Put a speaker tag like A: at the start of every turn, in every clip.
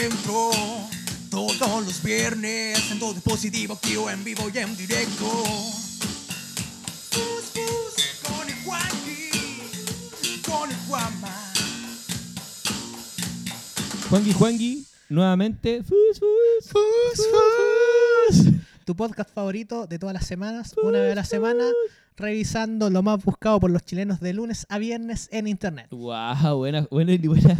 A: encuentro todos los viernes en todo dispositivo activo en vivo y en directo. Fus, fus, con el Juanqui, con el Juanma.
B: Juangui Juangui, nuevamente. Fus, fus,
C: Fus, fus. Tu podcast favorito de todas las semanas, una vez a la semana, revisando lo más buscado por los chilenos de lunes a viernes en internet.
B: Wow, buena, buena, buena.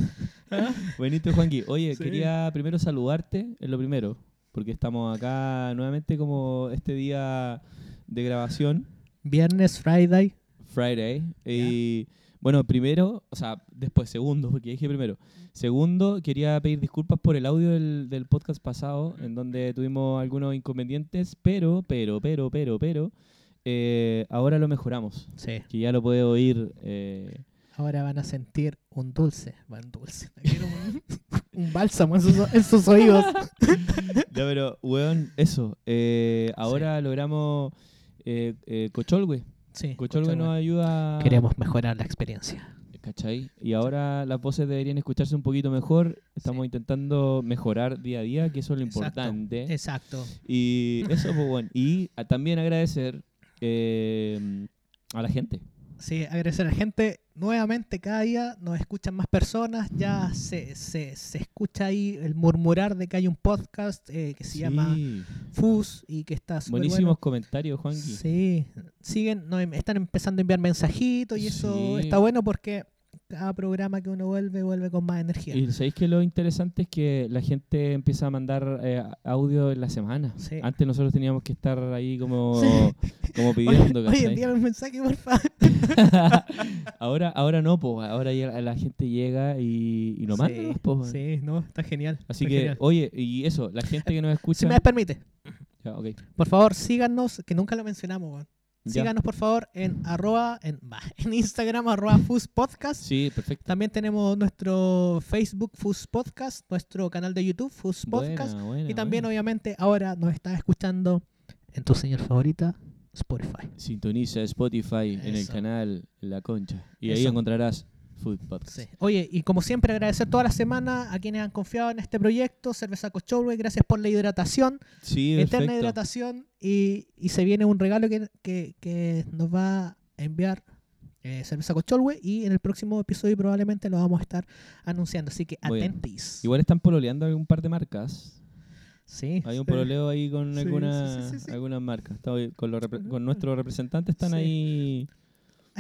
B: Buenito, Juanqui. Oye,
C: Sí.
B: quería primero saludarte, es lo primero, porque estamos acá nuevamente como este día de grabación,
C: Viernes, Friday.
B: Friday. Y bueno, primero, o sea, después, segundo, porque dije primero. Segundo, quería pedir disculpas por el audio del, del podcast pasado, en donde tuvimos algunos inconvenientes, pero, pero, pero, pero, pero, eh, ahora lo mejoramos.
C: Sí.
B: Que ya lo puede oír. eh,
C: Ahora van a sentir un dulce, un dulce, un, un bálsamo en sus, en sus oídos.
B: Ya, pero, weón, eso. eh, ahora logramos eh, eh, Cocholwe.
C: Sí,
B: Cocholwe nos ayuda.
C: Queremos mejorar la experiencia.
B: ¿Cachai? Y ahora las voces deberían escucharse un poquito mejor. Estamos
C: Sí.
B: intentando mejorar día a día, que eso es lo
C: Exacto.
B: importante.
C: Exacto.
B: Y eso, pues bueno. Y a- también agradecer eh, a la gente.
C: Sí, agradecer a la gente. Nuevamente, cada día nos escuchan más personas. Ya se, se, se escucha ahí el murmurar de que hay un podcast eh, que se llama. FUS y que está súper
B: Buenísimos
C: bueno.
B: comentarios, Juanqui.
C: Sí, siguen, nos em- están empezando a enviar mensajitos y eso
B: Sí.
C: está bueno porque cada programa que uno vuelve, vuelve con más energía.
B: Y sabéis que lo interesante es que la gente empieza a mandar eh, audio en la semana.
C: Sí.
B: Antes nosotros teníamos que estar ahí como,
C: Sí.
B: como pidiendo,
C: oye,
B: ¿cachai?
C: envíame un mensaje, por favor.
B: ahora, ahora no, pues. Ahora llega- la gente llega y, y nos manda,
C: sí,
B: po.
C: sí, no, está genial.
B: Así
C: está
B: que,
C: genial.
B: oye, y eso, la gente que nos escucha.
C: si me permite,
B: Ya,
C: por favor, síganos, que nunca lo mencionamos. Síganos, por favor, en arroba, en, bah, en Instagram, arroba FUS Podcast.
B: Sí, perfecto.
C: También tenemos nuestro Facebook FUS Podcast, nuestro canal de YouTube FUS Podcast.
B: Buena, buena,
C: y también,
B: buena.
C: obviamente, ahora nos estás escuchando en tu señal favorita, Spotify.
B: Sintoniza Spotify en el canal La Concha. Y ahí encontrarás Food Podcast.
C: Sí. Oye, y como siempre, agradecer toda la semana a quienes han confiado en este proyecto. Cerveza Cochorwe, gracias por la hidratación,
B: Sí,
C: eterna
B: perfecto.
C: hidratación. Y, y se viene un regalo que, que- que nos va a enviar eh, Cerveza Cocholwe. Y en el próximo episodio probablemente lo vamos a estar anunciando. Así que atentis.
B: Igual están pololeando un par de marcas.
C: Sí,
B: Hay un
C: sí.
B: pololeo ahí con
C: Sí,
B: algunas
C: sí,
B: marcas. Con, con nuestros representantes están ahí.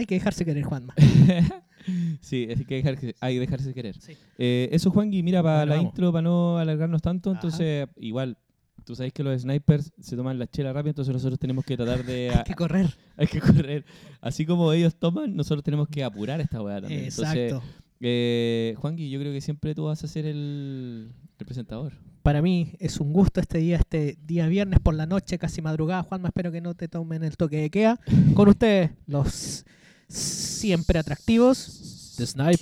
C: Hay que dejarse querer, Juanma.
B: sí, hay que, dejar, hay que dejarse querer.
C: Sí.
B: Eh, eso, Juangui, mira, para
C: Bueno,
B: la
C: vamos.
B: intro, para no alargarnos tanto,
C: Ajá.
B: entonces, igual, tú sabes que los snipers se toman la chela rápido, entonces nosotros tenemos que tratar de...
C: Hay que correr.
B: hay que correr. Así como ellos toman, nosotros tenemos que apurar esta weá también. Entonces,
C: Exacto.
B: eh, Juangui, yo creo que siempre tú vas a ser el, el presentador.
C: Para mí es un gusto este día, este día viernes por la noche, casi madrugada. Juanma, espero que no te tomen el toque de queda. Con ustedes, los siempre atractivos, The Snipers.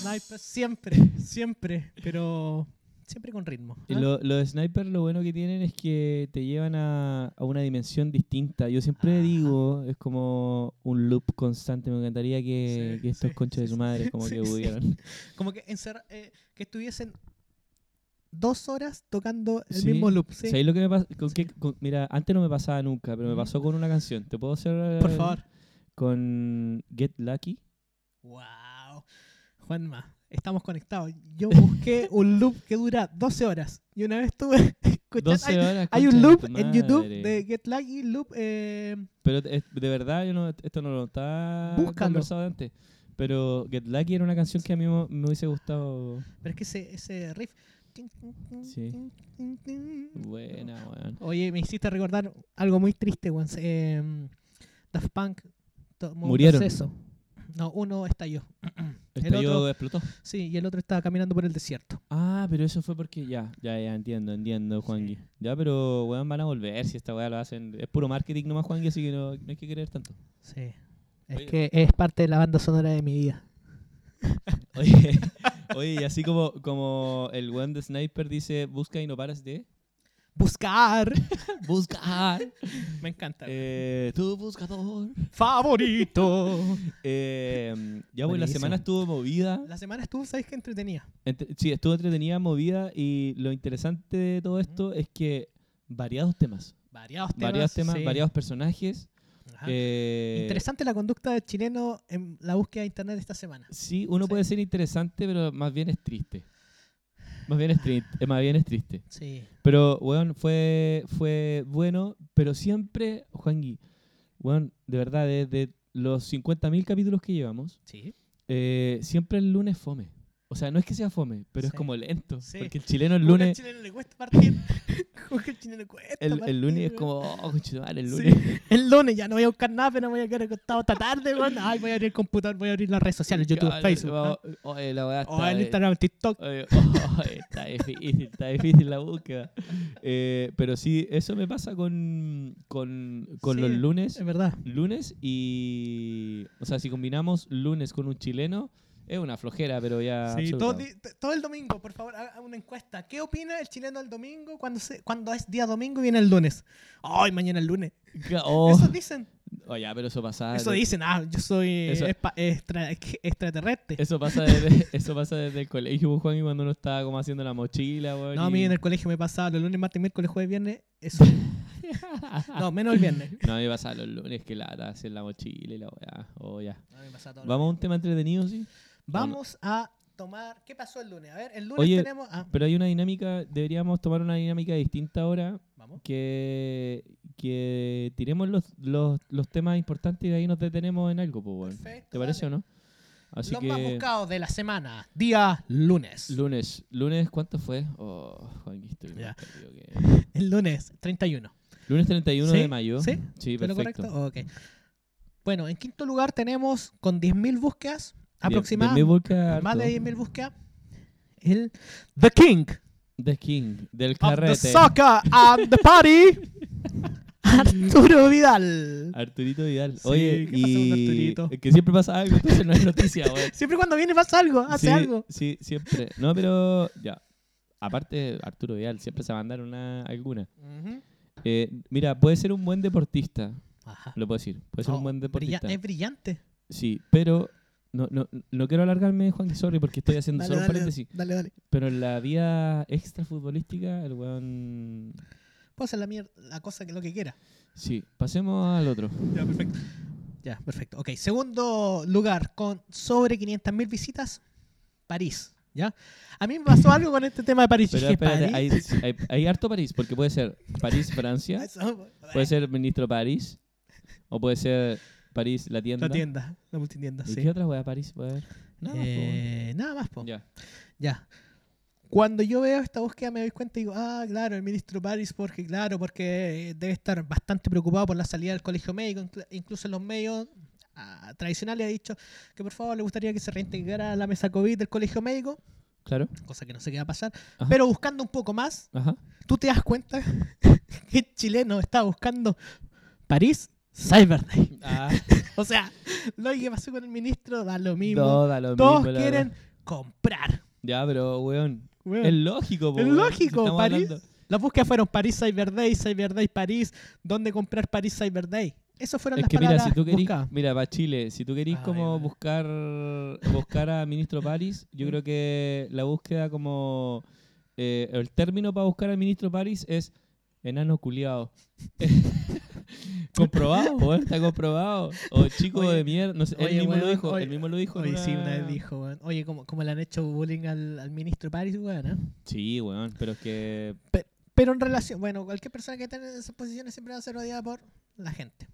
B: Snipers.
C: Siempre, siempre, pero siempre con ritmo.
B: Y
C: ¿ah?
B: lo- los snipers lo bueno que tienen es que te llevan a, a una dimensión distinta. Yo siempre
C: Ajá.
B: digo, es como un loop constante. Me encantaría que,
C: Sí,
B: que estos
C: sí,
B: conchos de su madre como que pudieran.
C: Como que encerra- eh, que estuviesen dos horas tocando el
B: Sí.
C: mismo loop. ¿sí?
B: ¿Sabes lo que me pasa? Con
C: Sí.
B: qué- con- mira, antes no me pasaba nunca, pero me pasó con una canción. ¿Te puedo hacer?
C: Por
B: eh,
C: favor.
B: Con Get Lucky.
C: Wow. Juanma, estamos conectados. Yo busqué un loop que dura 12 horas. Y una vez estuve escuchando.
B: 12
C: Hay,
B: horas.
C: hay un loop en YouTube de Get Lucky, loop. eh,
B: Pero es- de verdad, yo no, esto no lo estaba conversado antes. Pero Get Lucky era una canción que a mí me, hubiese gustado.
C: pero es que ese, ese riff.
B: Sí. Buena, weón.
C: Oye, me hiciste recordar algo muy triste, weón. Eh, Daft Punk
B: Murieron.
C: proceso. No, uno estalló.
B: Estalló,
C: otro-
B: explotó.
C: Sí, y el otro estaba caminando por el desierto.
B: Ah, pero eso fue porque ya, ya, ya entiendo, entiendo, Juangui.
C: Sí.
B: Ya, pero weón, van a volver si esta weá lo hacen. Es puro marketing nomás, Juangui, así que no, no hay que creer tanto.
C: Sí. Es
B: Oye.
C: que es parte de la banda sonora de mi vida.
B: Oye, oye, y así como, como el weón de Sniper dice, busca y no paras de
C: Buscar.
B: buscar.
C: Me encanta.
B: Eh, tu buscador.
C: Favorito.
B: Eh, ya, pues la semana estuvo movida.
C: La semana estuvo, ¿sabes qué entretenida?
B: Entre- sí, estuvo entretenida, movida. Y lo interesante de todo esto es que variados temas.
C: Variados temas.
B: variados temas,
C: sí.
B: variados personajes. Eh,
C: Interesante la conducta del chileno en la búsqueda de internet esta semana.
B: Sí, uno
C: Sí.
B: puede ser interesante, pero más bien es triste. Más bien es, tri- eh, más bien es triste.
C: Sí.
B: Pero, weón, fue, fue bueno, pero siempre, Juangui, weón, de verdad, desde los 50.000 capítulos que llevamos,
C: Sí.
B: eh, siempre el lunes fome. O sea, no es que sea fome, pero es como lento.
C: Sí.
B: Porque el chileno el lunes,
C: al chileno le cuesta partir. Que al chileno le cuesta
B: el,
C: partir,
B: el lunes es como, oh, conchetumare, el
C: Sí.
B: lunes.
C: El lunes ya no voy a buscar nada, pero me voy a quedar acostado hasta tarde, weón. Ay, voy a abrir el computador, voy a abrir las redes sociales, YouTube, Facebook. ¿no?
B: Oye, la weá
C: O
B: está
C: el
B: de-
C: Instagram, TikTok.
B: Oye, oh, está difícil, está difícil la búsqueda. Eh, pero sí, eso me pasa con, con, con los lunes.
C: Es verdad.
B: Lunes y. O sea, si combinamos lunes con un chileno, es una flojera, pero ya.
C: Sí, todo, el domingo, por favor, haga una encuesta. ¿Qué opina el chileno el domingo cuando, se, cuando es día domingo y viene el lunes? Ay, mañana el lunes.
B: Oh,
C: Eso dicen.
B: oh, ya, pero eso pasa.
C: Eso
B: de-
C: dicen. Ah, yo soy
B: Eso-
C: espa- extra- extraterrestre.
B: Eso pasa desde, eso pasa desde el colegio, pues, Juan, y cuando uno estaba como haciendo la mochila,
C: No, a mí en el colegio me pasaba los lunes, martes, miércoles, jueves, viernes. Eso. no, menos el viernes.
B: No, a mí me pasaba los lunes que lata, hacer la mochila y la weá. Oh, ya.
C: Mí me pasaba todo
B: Vamos a un tema entretenido, sí.
C: Vamos a tomar. ¿Qué pasó el lunes? A ver, el lunes
B: Oye,
C: tenemos. Ah,
B: Pero hay una dinámica, deberíamos tomar una dinámica distinta ahora,
C: vamos.
B: que, que tiremos los, los, los temas importantes y de ahí nos detenemos en algo, pues, bueno.
C: Perfecto.
B: ¿Te parece
C: dale.
B: o no? Así
C: Los
B: que
C: más buscados de la semana. Día lunes.
B: lunes, lunes, ¿cuánto fue? Oh, Juan, estoy
C: Ya.
B: que-
C: el lunes 31.
B: Lunes 31
C: ¿Sí?
B: de mayo.
C: ¿Sí?
B: Sí,
C: ¿Fue lo
B: perfecto.
C: correcto? Ok. Bueno, en quinto lugar tenemos con 10.000 búsquedas
B: De boca
C: Más de 10.000 búsquedas. El The King
B: The King, del
C: of the
B: carrete.
C: Soccer and the Party. Arturo Vidal.
B: Arturito Vidal.
C: Sí,
B: Oye,
C: ¿qué con
B: y
C: Arturito?
B: es que siempre pasa algo, entonces no es noticia.
C: Siempre cuando viene pasa algo, hace
B: sí,
C: algo.
B: Sí, siempre. No, pero ya. Aparte, Arturo Vidal siempre se va a mandar una, alguna. Eh, mira, puede ser un buen deportista,
C: Ajá.
B: lo puedo decir. Puede ser
C: Oh,
B: un buen
C: brilla-
B: deportista.
C: es brillante.
B: Sí, pero no, no, no quiero alargarme, Juan, sorry, porque estoy haciendo
C: Dale,
B: solo un paréntesis.
C: dale, dale.
B: Pero en la vida extra futbolística, el weón.
C: Puedo hacer la, mier- la cosa que lo que quiera.
B: Sí, pasemos al otro.
C: Ya, perfecto. Ya, perfecto. Ok, segundo lugar con sobre 500.000 visitas, París. ¿Ya? A mí me pasó algo con este tema de París.
B: Pero espérate, hay,
C: París.
B: hay, hay harto París, porque puede ser París, Francia,
C: Eso,
B: puede ser ministro París, o puede ser París, la tienda.
C: La tienda, la multitienda,
B: ¿Y
C: sí.
B: qué otra wea París puede haber? Nada más, po,
C: Eh, nada más, po.
B: weón. Ya.
C: Ya. Cuando yo veo esta búsqueda me doy cuenta y digo, ah, claro, el ministro París, porque claro, porque debe estar bastante preocupado por la salida del colegio médico, inclu- incluso en los medios ah, tradicionales ha dicho que por favor le gustaría que se reintegrara la mesa COVID del colegio médico,
B: Claro.
C: cosa que no sé qué va a pasar,
B: Ajá.
C: pero buscando un poco más,
B: Ajá.
C: tú te das cuenta que el chileno está buscando París Cyber Day.
B: Ah,
C: O sea, lo que pasó con el ministro da lo mismo.
B: no, da lo
C: Todos
B: mismo,
C: quieren comprar.
B: Ya, pero, weón.
C: Weón.
B: Es lógico, po,
C: Es
B: weón.
C: lógico, París.
B: hablando-
C: Las búsquedas fueron París Cyber Day, Cyber Day París, ¿dónde comprar París Cyber Day? Eso fueron
B: Es
C: las
B: que mira,
C: palabras
B: si tú querís,
C: buscadas.
B: mira, para Chile, si tú querís
C: Ay,
B: como buscar buscar a ministro París, yo creo que la búsqueda como eh, el término para buscar al ministro París es enano culiado. comprobado, weón, está comprobado. O chico
C: Oye,
B: de mierda, no sé, él mismo lo dijo,
C: oye,
B: él mismo lo dijo.
C: Oye, sí,
B: una-
C: una vez dijo, weón. Oye, ¿cómo, cómo le han hecho bullying al, al ministro París, weón? eh?
B: Sí, weón, pero es que
C: Pero en relación, bueno, cualquier persona que esté en esas posiciones siempre va a ser odiada por la gente.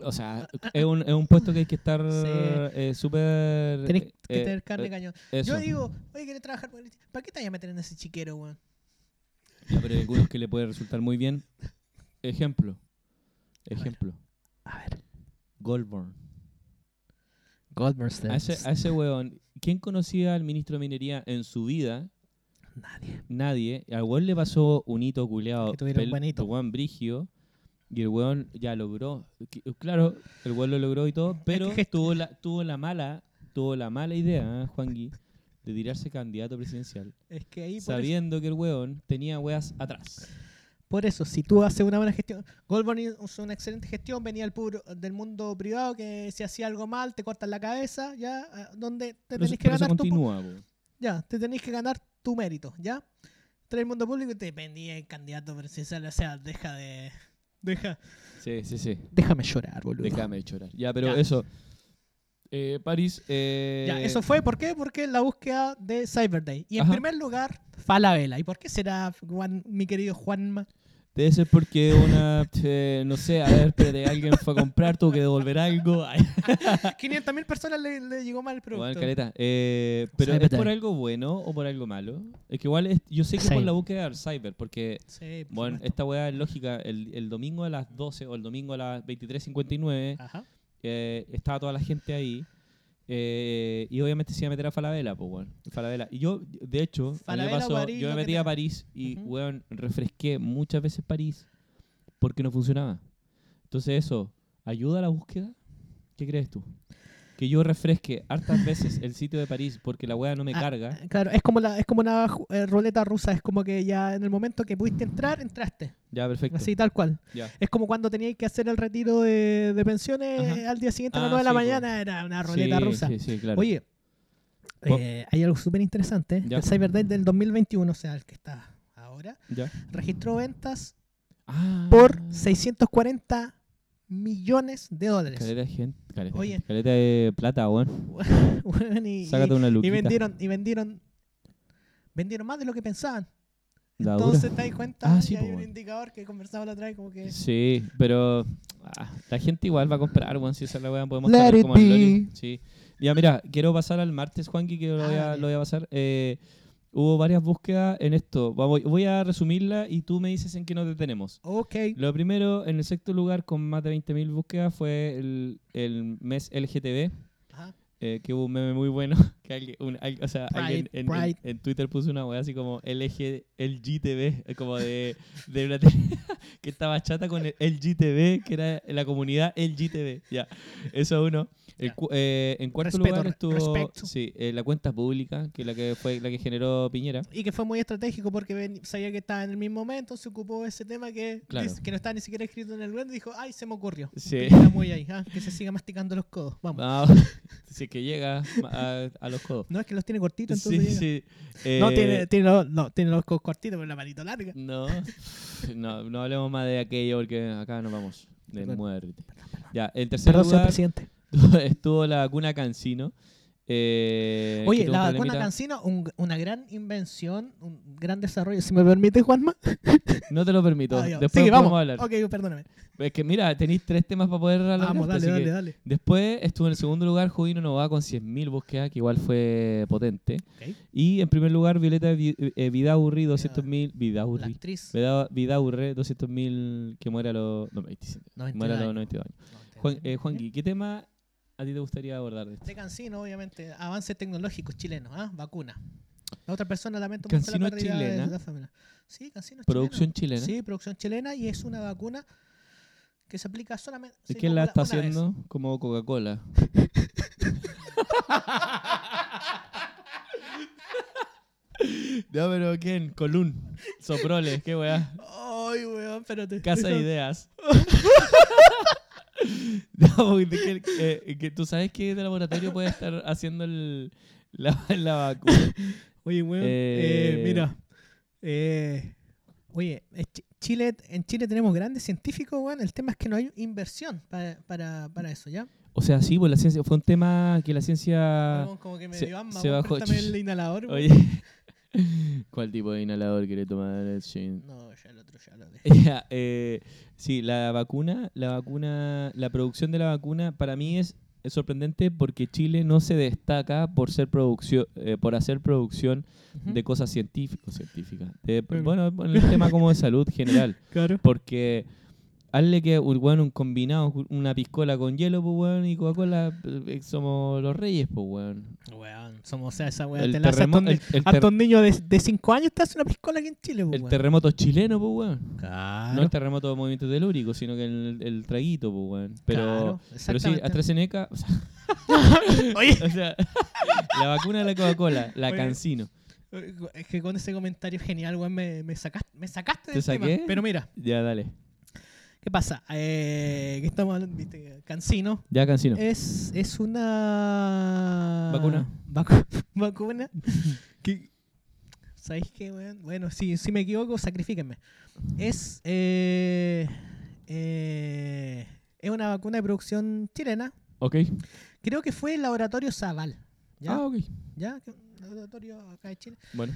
B: o sea, es un, es un puesto que hay que estar
C: Sí.
B: eh, súper
C: Tenés que
B: eh,
C: tener carne
B: eh,
C: cañón.
B: eso.
C: Yo digo, oye, ¿querés trabajar? ¿Para qué te vayas a meter en ese chiquero, weón?
B: Ya, pero hay algunos que le puede resultar muy bien. Ejemplo. Ejemplo.
C: A ver.
B: Goldborn.
C: Goldberg
B: A ese, a ese weón, ¿quién conocía al ministro de Minería en su vida?
C: Nadie.
B: Nadie. Al weón le pasó un hito culeado.
C: Que tuviera un buen hito.
B: Weón brigio. Y el weón ya logró. Claro, el weón lo logró y todo, pero tuvo, la, tuvo la mala tuvo la mala idea, ¿eh, Juan Gui, de tirarse candidato presidencial
C: Es que ahí, por eso,
B: sabiendo que el weón tenía weas atrás.
C: Por eso, si tú haces una buena gestión, Goldborn hizo una excelente gestión, venía el puro, del mundo privado que si hacía algo mal te cortan la cabeza, ya, donde te tenés que ganar tu,
B: continúa, po.
C: ya, te tenés que ganar tu mérito, ya. Trae el mundo público y te vendía el candidato presidencial, o sea, deja de, deja,
B: Sí, sí, sí.
C: déjame llorar, boludo.
B: Déjame de chorar. Ya, pero
C: Ya.
B: eso. Eh, París. Eh,
C: Ya, eso fue, ¿por qué? Porque la búsqueda de Cyber Day. Y en
B: Ajá.
C: primer lugar, Falabella. ¿Y por qué será, Juan, mi querido Juanma?
B: Debe ser porque una. eh, no sé, a ver, espérate, alguien fue a comprar, tuvo que devolver algo. Ay,
C: 500 mil personas le, le llegó mal el producto.
B: Bueno, caleta. Eh, pero
C: Cyber
B: ¿es por algo bueno o por algo malo? Es que igual es- yo sé que es por la búsqueda del cyber, porque
C: Sí, por
B: bueno,
C: supuesto.
B: esta weá es lógica. El, el domingo a las 12 o el domingo a las 23.59
C: Ajá.
B: eh, estaba toda la gente ahí. Eh, y obviamente se iba a meter a Falabella, pues, weón. Falabella. Y yo, de hecho,
C: Falabella
B: pasó,
C: París,
B: yo me metí
C: te-
B: a París y,
C: Ujú.
B: weón, refresqué muchas veces París porque no funcionaba. Entonces, eso, ¿ayuda a la búsqueda? ¿Qué crees tú? Que yo refresque hartas veces el sitio de París porque la weá no me
C: Ah,
B: carga.
C: Claro, es como, la, es como una eh, ruleta rusa. Es como que ya en el momento que pudiste entrar, entraste.
B: Ya, perfecto.
C: Así, tal cual.
B: Ya.
C: Es como cuando teníais que hacer el retiro de, de pensiones
B: Ajá.
C: al día siguiente a las
B: Ah,
C: 9 de la
B: sí, po.
C: mañana. Era una ruleta
B: sí,
C: rusa.
B: Sí, sí, claro.
C: Oye, eh, hay algo súper interesante. El Cyber Day del 2021, o sea, el que está ahora,
B: ya.
C: registró ventas
B: Ah,
C: por 640 millones de dólares.
B: Caleta de gente. Caleta,
C: Oye.
B: caleta de plata, weón.
C: Y,
B: Sácate
C: y-
B: una
C: y
B: luquita.
C: vendieron, y vendieron, vendieron más de lo que pensaban.
B: La
C: Entonces
B: dura.
C: te das cuenta
B: Ah,
C: y
B: sí,
C: hay
B: po,
C: un indicador que conversaba la otra vez como que
B: Sí, pero ah, la gente igual va a comprar, weón, si esa es la weá, podemos
C: Let it
B: como el Loli.
C: be.
B: Sí. Ya, mira, quiero pasar al martes, Juanqui, que lo voy a,
C: Dale.
B: lo voy a pasar. Eh, hubo varias búsquedas en esto. Voy a resumirla y tú me dices en qué nos detenemos.
C: ok,
B: Lo primero, en el sexto lugar, con más de 20.000 búsquedas, fue el, el mes LGTB,
C: ajá,
B: eh, que hubo un meme muy bueno. Que alguien, un- al- o sea,
C: Pride,
B: alguien en, en- en Twitter puso una weá así como LG, LGTB, eh, como de, de una tele- que estaba chata con el LGTB, que era la comunidad LGTB. Ya, eso uno. El eh, en cuarto
C: Respeto,
B: lugar estuvo sí, eh, la cuenta pública, que la que fue la que generó Piñera.
C: y que fue muy estratégico porque ven- sabía que estaba en el mismo momento, se ocupó ese tema que,
B: Claro.
C: que no estaba ni siquiera escrito en el web y dijo, ay, se me ocurrió.
B: Sí.
C: Muy ahí, ah, que se siga masticando los codos, vamos.
B: Ah, si es que llega a, a los codos.
C: No es que los tiene cortitos,
B: Sí,
C: entonces llega.
B: sí.
C: No,
B: Eh,
C: tiene, tiene, los, no, tiene los codos cortitos, pero la manito larga.
B: No, no, no hablemos más de aquello porque acá nos vamos de muerte. Ya, en tercer
C: Perdón, señor presidente.
B: estuvo la vacuna Cancino. Eh,
C: Oye, la
B: un
C: vacuna un- una gran invención, un gran desarrollo. Si me permite, Juanma.
B: No te lo permito.
C: Ah.
B: Después
C: Sí, vamos.
B: hablar.
C: Ok, perdóname.
B: Es que mira, tenéis tres temas para poder hablar.
C: Vamos, dale, dale, dale.
B: Después estuvo en el segundo lugar Jovino Nova con 100.000 búsquedas, que igual fue potente.
C: Ok.
B: Y en primer lugar Violeta Vi- eh, Vidaurri, 200.000.
C: La
B: Vidaurri.
C: actriz.
B: Vida- Vidaurre, 200.000 que muere a los. No, 27.
C: 92
B: Muere a los
C: años.
B: 92 años. Juan, eh, Juanqui, ¿qué tema a ti te gustaría abordar de esto?
C: De Cancino, obviamente, avances tecnológicos chilenos, ¿ah? Vacuna. La otra persona lamento mucho la pérdida de
B: chilena.
C: la familia. Sí, Cancino es
B: Producción
C: chilena.
B: chilena.
C: Sí, producción chilena y es una vacuna que se aplica solamente.
B: ¿Y quién la está
C: una vez.
B: haciendo? Como Coca-Cola. no, pero ¿quién? Colún. Soprole, qué weá.
C: Ay, weón, espérate.
B: Casa de ideas. no, porque que, eh, que tú sabes que de laboratorio puede estar haciendo el, la, la vacuna.
C: Oye, weón,
B: Eh,
C: eh, mira. eh, oye, Chile, en Chile tenemos grandes científicos, weón. El tema es que no hay inversión para, para, para eso, ¿ya?
B: O sea, sí, pues la ciencia fue un tema que la ciencia.
C: Como que me
B: se-
C: dio
B: se bajó,
C: el inhalador, weón.
B: Oye, ¿cuál tipo de inhalador quiere tomar el Shin?
C: No, ya el otro ya lo dejé.
B: Ya, eh, sí, la vacuna, la vacuna, la producción de la vacuna para mí es, es sorprendente porque Chile no se destaca por ser producción, eh, por hacer producción de cosas científicas, científicas, de- bueno, en el tema como de salud general,
C: Claro.
B: porque hazle que, weón, un combinado, una piscola con hielo, pues, weón, y Coca-Cola, eh, somos los reyes, pues, weón.
C: Weón, somos o sea, esa weá
B: El
C: te la hace hasta un, niño de 5 años te hace una piscola aquí en Chile, pues,
B: El
C: weón.
B: terremoto chileno, pues, weón.
C: Claro.
B: No el terremoto de movimiento telúrico, sino que el, el traguito, pues, weón. Pero,
C: Claro,
B: pero sí. AstraZeneca, o sea,
C: Oye,
B: o sea, la vacuna de la Coca-Cola, la
C: Oye,
B: Cancino.
C: es que con ese comentario genial, weón, me, me sacaste, me sacaste
B: ¿Te
C: del tema.
B: saqué?
C: Pero mira,
B: Ya, dale.
C: ¿Qué pasa? Eh, que estamos hablando, viste, Cancino
B: Ya, Cancino.
C: es, es una...
B: Vacuna.
C: Vacu- vacuna. que, ¿Sabéis qué, weón? Bueno, si, si me equivoco, sacrifíquenme. Es... Eh, eh, es una vacuna de producción chilena.
B: Ok.
C: Creo que fue el laboratorio Zaval. ¿Ya?
B: Ah, ok.
C: ¿Ya? laboratorio acá de Chile.
B: Bueno.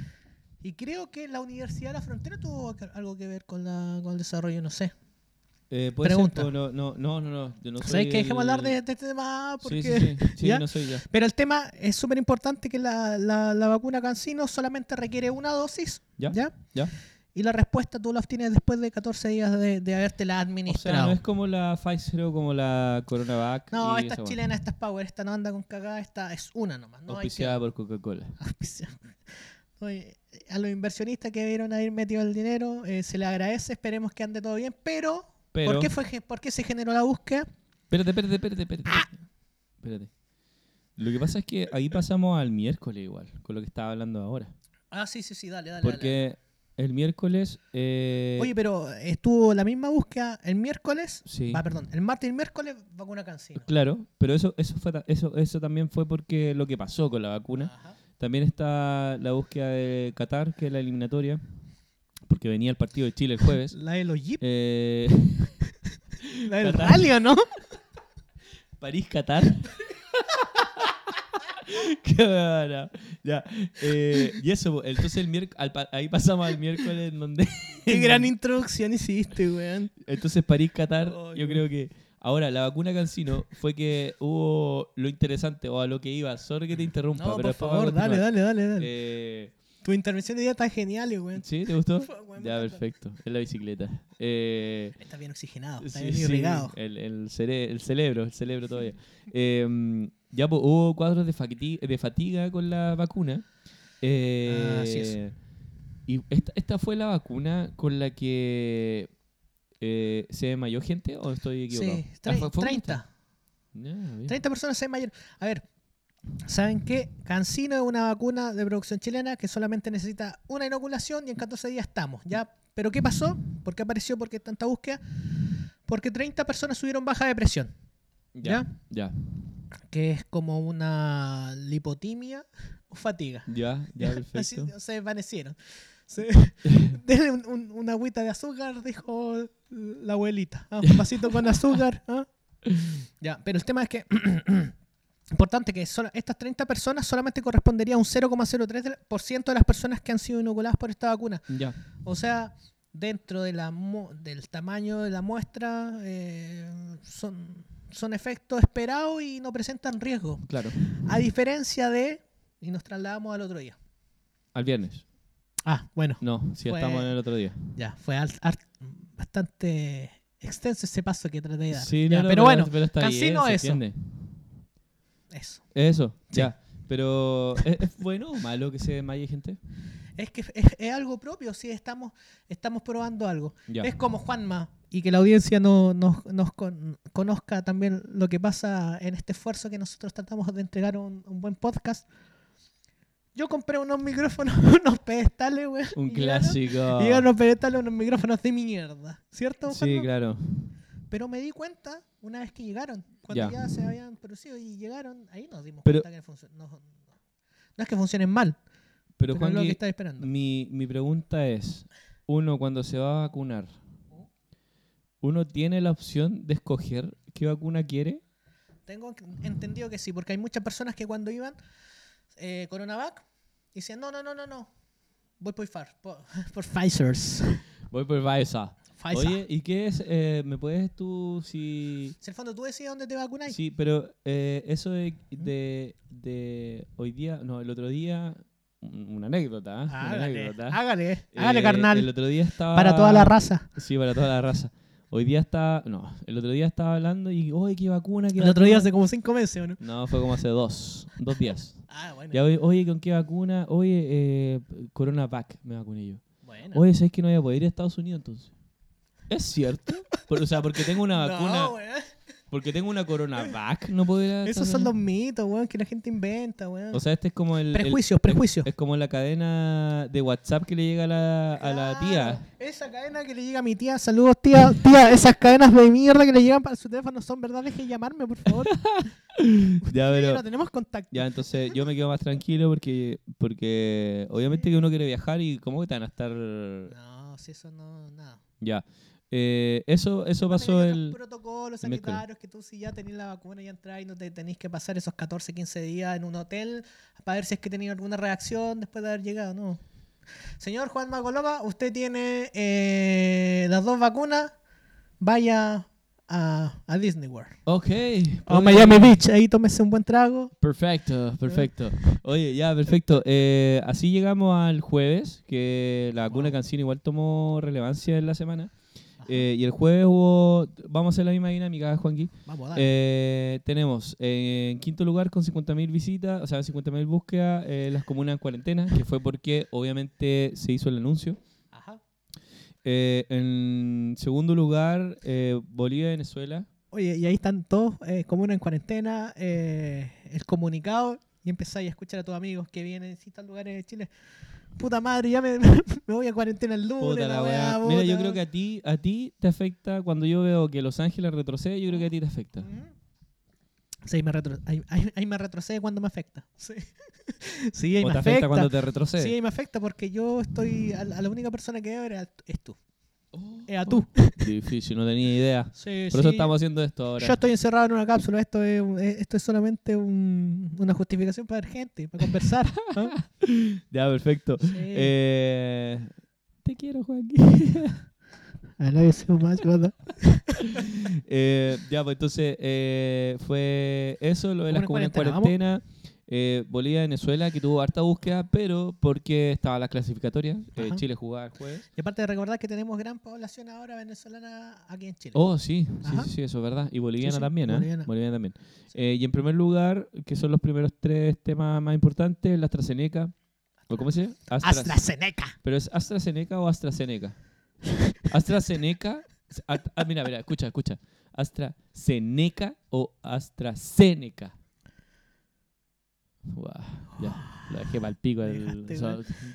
C: Y creo que la Universidad de la Frontera tuvo algo que ver con, la, con el desarrollo, no sé.
B: Eh, ¿puede
C: Pregunta.
B: ser? O no, no, no, no, no, yo no soy
C: ¿Sabéis que dejemos hablar de, de este tema? Porque...
B: Sí, sí, sí, sí,
C: ¿Ya?
B: no soy ya.
C: Pero el tema es súper importante que la, la, la vacuna Cancino solamente requiere una dosis.
B: ¿Ya?
C: ¿Ya?
B: ¿Ya?
C: Y la respuesta tú la obtienes después de 14 días de, de habértela
B: O
C: administrado.
B: sea, no es como la Pfizer o como la Coronavac.
C: No, esta es chilena, esta es Power, esta no anda con cagada, esta es una nomás. No hay que...
B: Auspiciada por Coca-Cola.
C: A los inversionistas que vieron ahí metido el dinero, eh, se le agradece, esperemos que ande todo bien, pero,
B: Pero-
C: ¿por, qué fue, ge- ¿por qué se generó la búsqueda?
B: Espérate, espérate, espérate, espérate.
C: Ah.
B: Espérate. Lo que pasa es que ahí pasamos al miércoles igual, con lo que estaba hablando ahora.
C: Ah, sí, sí, sí, dale, dale. dale.
B: Porque el miércoles... eh,
C: Oye, pero estuvo la misma búsqueda el miércoles,
B: sí.
C: va, perdón, el martes y el miércoles vacuna Cancino.
B: Claro, pero eso, eso, fue, eso, eso también fue porque lo que pasó con la vacuna.
C: Ajá.
B: También está la búsqueda de Qatar, que es la eliminatoria, porque venía el partido de Chile el jueves.
C: La de los Jeep,
B: Eh,
C: la del
B: Qatar.
C: rally, ¿o no?
B: París-Qatar. Qué buena. Ya. eh, y eso, entonces el miércoles, ahí pasamos al miércoles en donde...
C: Qué gran introducción hiciste, weón.
B: Entonces París-Qatar,
C: Oh,
B: yo creo que... Ahora, la vacuna Cancino fue que hubo lo interesante, o a lo que iba, sorry que te interrumpa,
C: No,
B: pero
C: por favor, dale, dale, dale. dale.
B: Eh,
C: Tu intervención de día está genial, weón.
B: ¿Sí? ¿Te gustó? Ya, perfecto. Es la bicicleta. Eh,
C: Está bien oxigenado, está
B: sí,
C: bien
B: sí,
C: irrigado.
B: el, el, cere- el cerebro, el cerebro todavía. Eh, ya pues, hubo cuadros de, fatiga, de fatiga con la vacuna. Eh,
C: Así es.
B: Y esta, esta fue la vacuna con la que eh, se desmayó gente o estoy equivocado.
C: Sí,
B: Ah,
C: tre-
B: fue- fue con
C: 30.
B: esta. Ya, bien.
C: 30 personas se mayor. A ver, ¿saben qué? Cancino es una vacuna de producción chilena que solamente necesita una inoculación y en 14 días estamos, ¿ya? ¿Pero qué pasó? ¿Por qué apareció? ¿Por qué tanta búsqueda? Porque 30 personas subieron baja de presión,
B: Ya, ya,
C: que es como una lipotimia o fatiga.
B: ya, ya,
C: Así
B: perfecto.
C: se desvanecieron. Denle un- un- una agüita de azúcar, dijo la abuelita. Ah, un vasito con azúcar. ah. Ya, pero el tema es que, importante que solo- estas 30 personas solamente correspondería a un 0,03% de las personas que han sido inoculadas por esta vacuna.
B: Ya,
C: O sea, dentro de la mu- del tamaño de la muestra, eh, son, son efectos esperados y no presentan riesgo.
B: claro.
C: A diferencia de, y nos trasladamos al otro día.
B: Al viernes.
C: Ah, bueno,
B: No, si
C: Fue-
B: estamos en el otro día.
C: ya, fue al- bastante extenso ese paso que traté de dar.
B: Sí,
C: Ya,
B: no, no,
C: pero bueno,
B: pero está bien,
C: Cancino
B: se
C: eso.
B: entiende.
C: Eso.
B: Eso,
C: Sí.
B: ya. Pero, ¿es, es bueno o malo que se desmaye gente?
C: Es que es, es algo propio, sí, estamos, estamos probando algo.
B: Ya.
C: Es como Juanma, y que la audiencia no, nos, nos con- conozca también lo que pasa en este esfuerzo que nosotros tratamos de entregar un, un buen podcast. Yo compré unos micrófonos, unos pedestales, güey.
B: Un
C: y
B: clásico.
C: Llegaron unos pedestales, unos micrófonos de mierda, ¿cierto?
B: Sí,
C: Juanma?
B: claro.
C: Pero me di cuenta una vez que llegaron, cuando
B: Ya.
C: ya, se habían producido y llegaron, ahí nos dimos
B: Pero-
C: cuenta que no, no- no es que funcionen mal,
B: Pero,
C: pero, es lo que
B: Juan,
C: estaba esperando.
B: mi, mi pregunta es, uno cuando se va a vacunar, ¿uno tiene la opción de escoger qué vacuna quiere?
C: Tengo entendido que sí, porque hay muchas personas que cuando iban eh, Coronavac decían, no, no, no, no, no, voy por, Pfizer, por, por Pfizer's.
B: Voy por Pfizer.
C: Pfizer.
B: Oye, ¿y qué es? eh, ¿Me puedes tú, si...
C: Si el fondo tú decías dónde te vacunáis.
B: Sí, pero eh, eso de, de, de hoy día, no, el otro día, un- una anécdota, ¿eh? Una
C: Hágale,
B: anécdota.
C: hágale,
B: Eh,
C: hágale, carnal.
B: El otro día estaba...
C: Para toda la raza.
B: Sí, para toda la raza. Hoy día estaba, no, el otro día estaba hablando y, oye, qué vacuna, qué
C: El otro día
B: vacuna?".
C: hace como cinco meses, ¿o no?
B: No, fue como hace dos, dos días.
C: Ah, bueno.
B: Ya, oye, oye, ¿con qué vacuna? Oye, eh, CoronaVac me vacuné yo.
C: Bueno.
B: Oye, ¿sabes que no voy a poder ir a Estados Unidos entonces? ¿Es cierto? Por- o sea, porque tengo una vacuna,
C: No, weón.
B: porque tengo una CoronaVac, no puedo ir a
C: Esos son los mitos, weón, que la gente inventa, weón.
B: O sea, este es como el... el-
C: prejuicios, prejuicios.
B: Es como la cadena de WhatsApp que le llega a la, a la tía.
C: Esa cadena que le llega a mi tía, saludos tía, tía, esas cadenas de mierda que le llegan para su teléfono son verdad, deje de llamarme, por favor.
B: Ya,
C: Sí,
B: pero...
C: no tenemos contacto.
B: Ya, entonces yo me quedo más tranquilo porque porque obviamente que uno quiere viajar y cómo que te van a estar...
C: No, si eso no, nada.
B: Ya. Eh, eso eso pasó el...
C: protocolos sanitarios que tú si ya tenés la vacuna y entras y no te tenés que pasar esos 14, 15 días en un hotel para ver si es que tenías alguna reacción después de haber llegado, no. Señor Juan Magoloba, usted tiene eh, las dos vacunas, vaya a, a Disney World.
B: Ok.
C: A Miami Beach, ahí tómese un buen trago.
B: Perfecto, perfecto. Oye, ya, perfecto. Eh, así llegamos al jueves, que la vacuna Cancino igual tomó relevancia en la semana. Eh, y el jueves hubo, vamos a hacer la misma dinámica, Juanqui.
C: Vamos a darle.
B: Eh, tenemos eh, en quinto lugar con 50.000 visitas, o sea, 50.000 búsquedas, eh, las comunas en cuarentena, que fue porque obviamente se hizo el anuncio.
C: Ajá.
B: Eh, en segundo lugar, eh, Bolivia, Venezuela.
C: Oye, y ahí están todos, eh, uno en cuarentena, eh, el comunicado, y empezáis a escuchar a tus amigos que vienen de distintos lugares de Chile. Puta madre, ya me, me voy a cuarentena el lunes.
B: Puta
C: la weá.
B: Mira, yo creo que a ti, a ti te afecta cuando yo veo que Los Ángeles retrocede, yo creo que a ti te afecta.
C: Mm. Sí, me retro- ahí, ahí- ahí me retrocede cuando me afecta. Sí, sí ahí
B: o
C: me
B: te
C: afecta.
B: afecta cuando te retrocede.
C: Sí, ahí me afecta porque yo estoy. A, la a la única persona que veo es tú.
B: Oh,
C: Es a tú.
B: Difícil, no tenía idea.
C: Sí,
B: Por eso
C: sí.
B: estamos haciendo esto ahora.
C: Yo estoy encerrado en una cápsula. Esto es, eh, esto es solamente un- una justificación para ver gente, para conversar. ¿no?
B: Ya, perfecto.
C: Sí.
B: Eh, te quiero, Joaquín.
C: I love you so much, brother.
B: Eh, ya, pues entonces eh, fue eso, lo de las
C: Comuna
B: comunas
C: en
B: en
C: cuarentena,
B: cuarentena. Eh, Bolivia, Venezuela, que tuvo harta búsqueda, pero porque estaba la clasificatoria. Eh. Chile jugaba el jueves.
C: Y aparte de recordar que tenemos gran población ahora venezolana aquí en Chile.
B: Oh, sí, sí,
C: Ajá.
B: sí, sí, eso es verdad. Y boliviana
C: sí,
B: también, ¿eh?
C: boliviana.
B: Boliviana también.
C: Sí.
B: Eh, y en primer lugar, que son los primeros tres temas más importantes, la AstraZeneca. ¿O ¿Cómo se llama? Astra-
C: AstraZeneca.
B: ¿Pero es AstraZeneca o AstraZeneca? AstraZeneca. ah, ah, mira, mira, escucha, escucha. AstraZeneca o AstraZeneca. Guau, ya, lo dejé para el pico,
C: weón.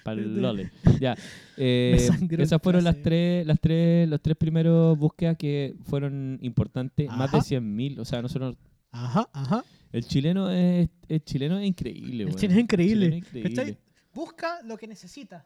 B: para el lole. Ya, eh,
C: el
B: esas fueron las tres, las tres, los tres primeros búsquedas que fueron importantes, más de
C: Ajá.
B: 100.000. O sea, nosotros,
C: Ajá, ajá.
B: el chileno es, el chileno es increíble.
C: El chileno es increíble.
B: chileno es increíble.
C: ¿Cachai? Busca lo que necesita.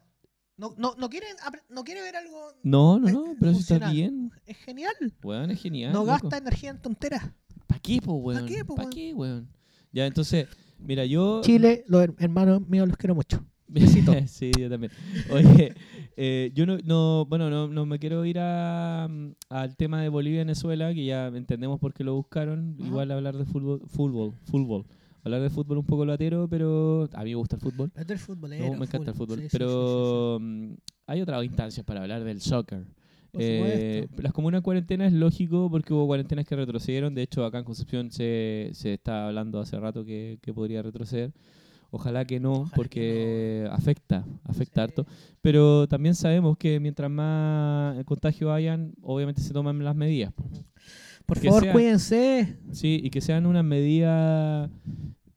C: No, no, no, quiere, apre- no quiere ver algo.
B: No, no,
C: eh,
B: no, pero si está bien.
C: Es genial.
B: Weón, es genial.
C: no
B: loco.
C: gasta energía en tonteras.
B: ¿Para qué, po, weón?
C: qué, po,
B: ¿Para
C: weón?
B: qué, weón? Ya, entonces, mira, yo...
C: Chile, los her- hermanos míos los quiero mucho. Besito.
B: sí, yo también. Oye, eh, yo no, no, bueno, no, no me quiero ir a, mm, al tema de Bolivia y Venezuela, que ya entendemos por qué lo buscaron. Igual hablar de fútbol, fútbol, fútbol. Hablar de fútbol un poco latero, pero a mí me gusta el fútbol. No, me encanta el
C: full.
B: fútbol.
C: Sí, sí,
B: pero mm, hay otras instancias para hablar del soccer. Eh, las comunas en cuarentena es lógico porque hubo cuarentenas que retrocedieron. De hecho, acá en Concepción se, se está hablando hace rato que, que podría retroceder. Ojalá que no,
C: Ojalá que
B: porque afecta, afecta
C: Sí.
B: harto. Pero también sabemos que mientras más contagio hayan, obviamente se toman las medidas. po.
C: Por
B: que
C: favor,
B: sea-
C: cuídense.
B: Sí, y que sean unas medidas...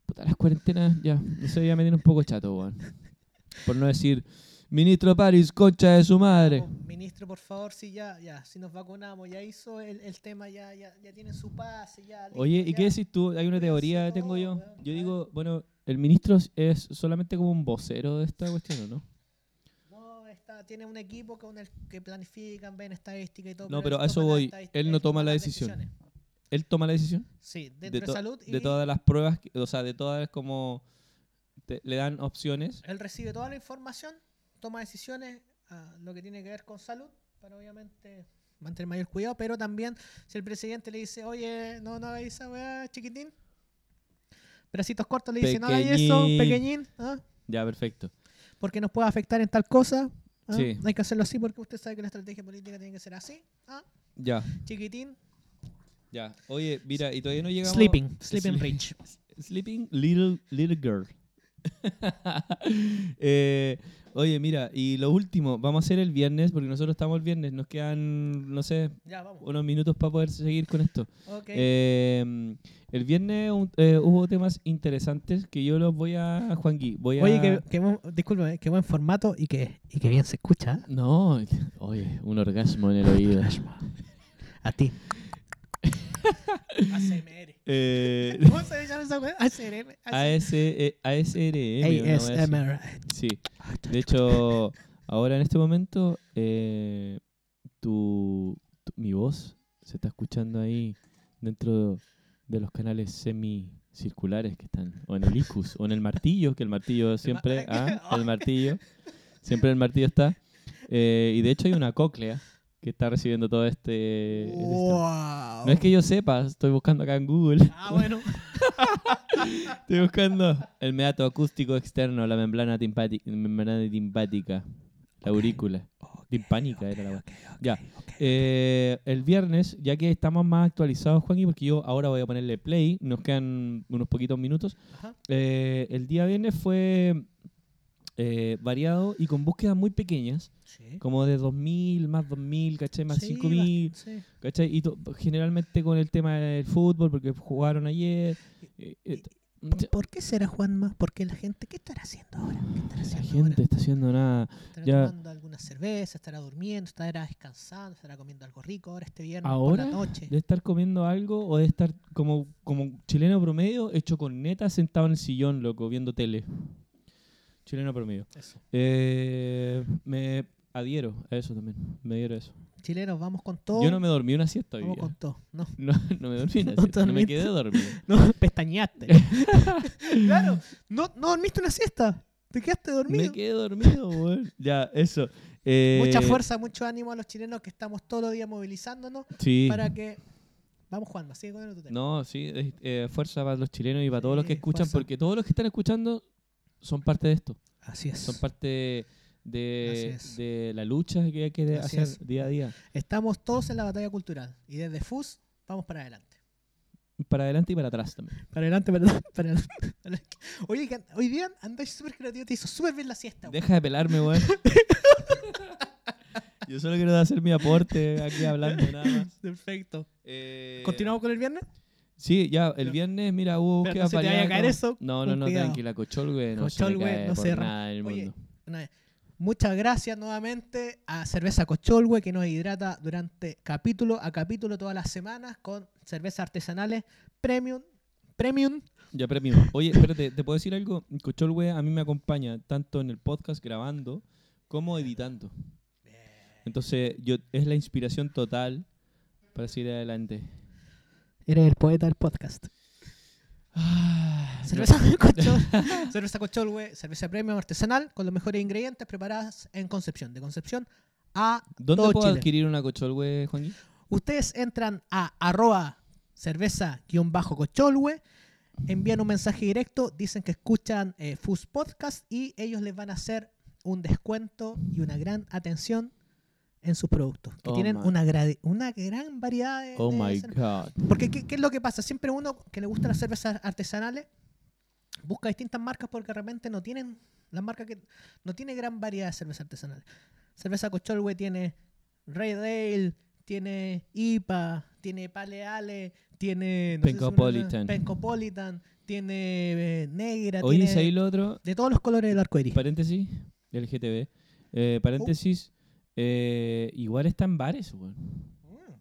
B: Puta, las cuarentenas ya, no sé, ya me tiene un poco chato, weón. Por no decir, ministro París, concha de su madre.
C: Vamos, ministro, por favor, si ya, ya, si nos vacunamos, ya hizo el, el tema, ya, ya, ya tiene su pase, ya. listo,
B: Oye, ¿y
C: ya.
B: qué decís tú? Hay una teoría que tengo yo. Yo digo, bueno, el ministro es- solamente como un vocero de esta cuestión, ¿o no?
C: No, está, tiene un equipo con el que planifican, ven estadística y todo.
B: No, pero a eso voy. Él no toma la decisión.
C: decisiones.
B: Él toma la decisión
C: Sí, dentro
B: de,
C: de, salud.
B: de
C: y
B: todas las pruebas, o sea, de todas como te- le dan opciones.
C: Él recibe toda la información, toma decisiones, a lo que tiene que ver con salud, para obviamente mantener mayor cuidado, pero también si el presidente le dice, oye, no, no hagáis esa weá, chiquitín. Bracitos cortos le dice, no hagáis eso,
B: Pequeñín.
C: pequeñín, ¿ah?
B: Ya, perfecto.
C: porque nos puede afectar en tal cosa. ¿ah?
B: Sí.
C: Hay que hacerlo así porque usted sabe que la estrategia política tiene que ser así. ¿ah?
B: Ya,
C: chiquitín.
B: ya. Oye, mira, y todavía no llegamos...
C: Sleeping, sleeping
B: Sleep-
C: rich.
B: Sleeping Little, little Girl. Eh, oye, mira, y lo último, vamos a hacer el viernes, porque nosotros estamos el viernes, nos quedan, no sé,
C: Ya,
B: unos minutos para poder seguir con esto. Eh, el viernes un- eh, hubo temas interesantes que yo los voy a, Juan Gui, voy a...
C: Oye, que, que buen- discúlpame, qué buen formato y que, y que bien se escucha. ¿eh?
B: No, oye, un orgasmo en el oído.
C: A ti.
B: Eh,
C: ¿Cómo se llama esa weá?
B: ASRM. así.
C: ASMR.
B: Sí. De hecho, ahora en este momento, eh, tu, tu- mi voz se está escuchando ahí dentro de los canales semicirculares que están, o en el icus, o en el martillo, que el martillo siempre, ah, el martillo, siempre el martillo está. Eh, y de hecho hay una cóclea que está recibiendo todo este... este-
C: Wow.
B: No es que yo sepa, estoy buscando acá en Google.
C: Ah, bueno.
B: Estoy buscando el meato acústico externo, la membrana, timpati- membrana timpática, la aurícula. Timpánica era la. Ya. Eh, el viernes, ya que estamos más actualizados, Juanqui, porque yo ahora voy a ponerle play, nos quedan unos poquitos minutos. Eh, el día viernes fue eh, variado y con búsquedas muy pequeñas,
C: Sí.
B: como de 2.000, más 2.000, ¿cachai? Más
C: Sí,
B: 5.000.
C: va- sí.
B: ¿Cachai? Y generalmente con el tema del fútbol, porque jugaron ayer. eh, eh,
C: ¿Por, por qué será Juanma? Porque la gente, ¿qué estará haciendo ahora? ¿Qué estará
B: la
C: haciendo
B: gente
C: ahora?
B: está haciendo nada.
C: ¿Estará
B: ya-
C: tomando alguna cerveza? ¿Estará durmiendo? ¿Estará descansando? ¿Estará comiendo algo rico ahora este viernes
B: Ahora,
C: por la noche?
B: de estar comiendo algo o de estar como, como chileno promedio, hecho con neta, sentado en el sillón, loco, viendo tele. Chileno promedio.
C: Eso.
B: Eh, me adhiero a eso también. Me adhiero a eso.
C: Chilenos, vamos con todo.
B: Yo no me dormí una siesta hoy
C: Vamos
B: día.
C: con todo. No,
B: No, no me dormí una
C: ¿No
B: siesta. No me quedé dormido.
C: no pestañaste. claro, no, no dormiste una siesta. Te quedaste dormido.
B: Me quedé dormido, weón. Ya, eso. Eh,
C: Mucha fuerza, mucho ánimo a los chilenos que estamos todos los días movilizándonos
B: Sí.
C: para que. Vamos, Juanma, sigue con el tu tema.
B: No, sí, eh, fuerza para los chilenos y para todos los que escuchan,
C: fuerza.
B: porque todos los que están escuchando son parte de esto,
C: Así es.
B: son parte de, de la lucha que hay que
C: Así
B: hacer
C: es.
B: día a día.
C: Estamos todos en la batalla cultural. Y desde FUS vamos para adelante.
B: Para adelante y para atrás también.
C: Para adelante, para adelante. Para adelante. Oye, hoy día andáis súper creativo. Te hizo súper bien la siesta.
B: Deja de pelarme, weón. Yo solo quiero hacer mi aporte aquí hablando nada más.
C: Perfecto.
B: Eh,
C: ¿Continuamos con el viernes?
B: Sí, ya, el viernes, mira, hubo
C: Pero
B: búsqueda
C: no se te vaya a caer eso,
B: No, no, no,
C: cuidado.
B: tranquila, Cocholwe no
C: Cocholwe
B: se cae
C: no
B: por
C: se ra-
B: nada en el
C: Oye,
B: mundo.
C: Muchas gracias nuevamente a Cerveza Cocholwe que nos hidrata durante capítulo a capítulo todas las semanas con cervezas artesanales premium. Premium.
B: Ya, premium. Oye, espérate, ¿te puedo decir algo? Cocholwe a mí me acompaña tanto en el podcast grabando como editando. Entonces, yo es la inspiración total para seguir adelante.
C: Eres el poeta del podcast.
B: Ah,
C: Cerveza, Cochol, cerveza Cocholwe, cerveza premium artesanal con los mejores ingredientes preparadas en Concepción. De Concepción a
B: ¿Dónde
C: todo
B: puedo
C: Chile.
B: adquirir una Cocholwe, Juanqui?
C: Ustedes entran a arroba cerveza-cocholwe, envían un mensaje directo, dicen que escuchan eh, Fus Podcast y ellos les van a hacer un descuento y una gran atención en sus productos. Que
B: Oh
C: tienen una, una gran variedad de...
B: Oh
C: de
B: my God.
C: Porque ¿qué, qué es lo que pasa? Siempre uno que le gustan las cervezas artesanales busca distintas marcas porque realmente no tienen las marcas que no tiene gran variedad de cervezas artesanales. Cerveza Cocholwe tiene Red Ale, tiene IPA, tiene Pale Ale, tiene no sé si
B: Pencopolitan.
C: Pencopolitan, tiene eh, negra,
B: Oye,
C: tiene
B: ¿y ahí lo otro?
C: de todos los colores del arco iris.
B: Paréntesis, el GTV. Eh, paréntesis, eh, igual está en bares, weón.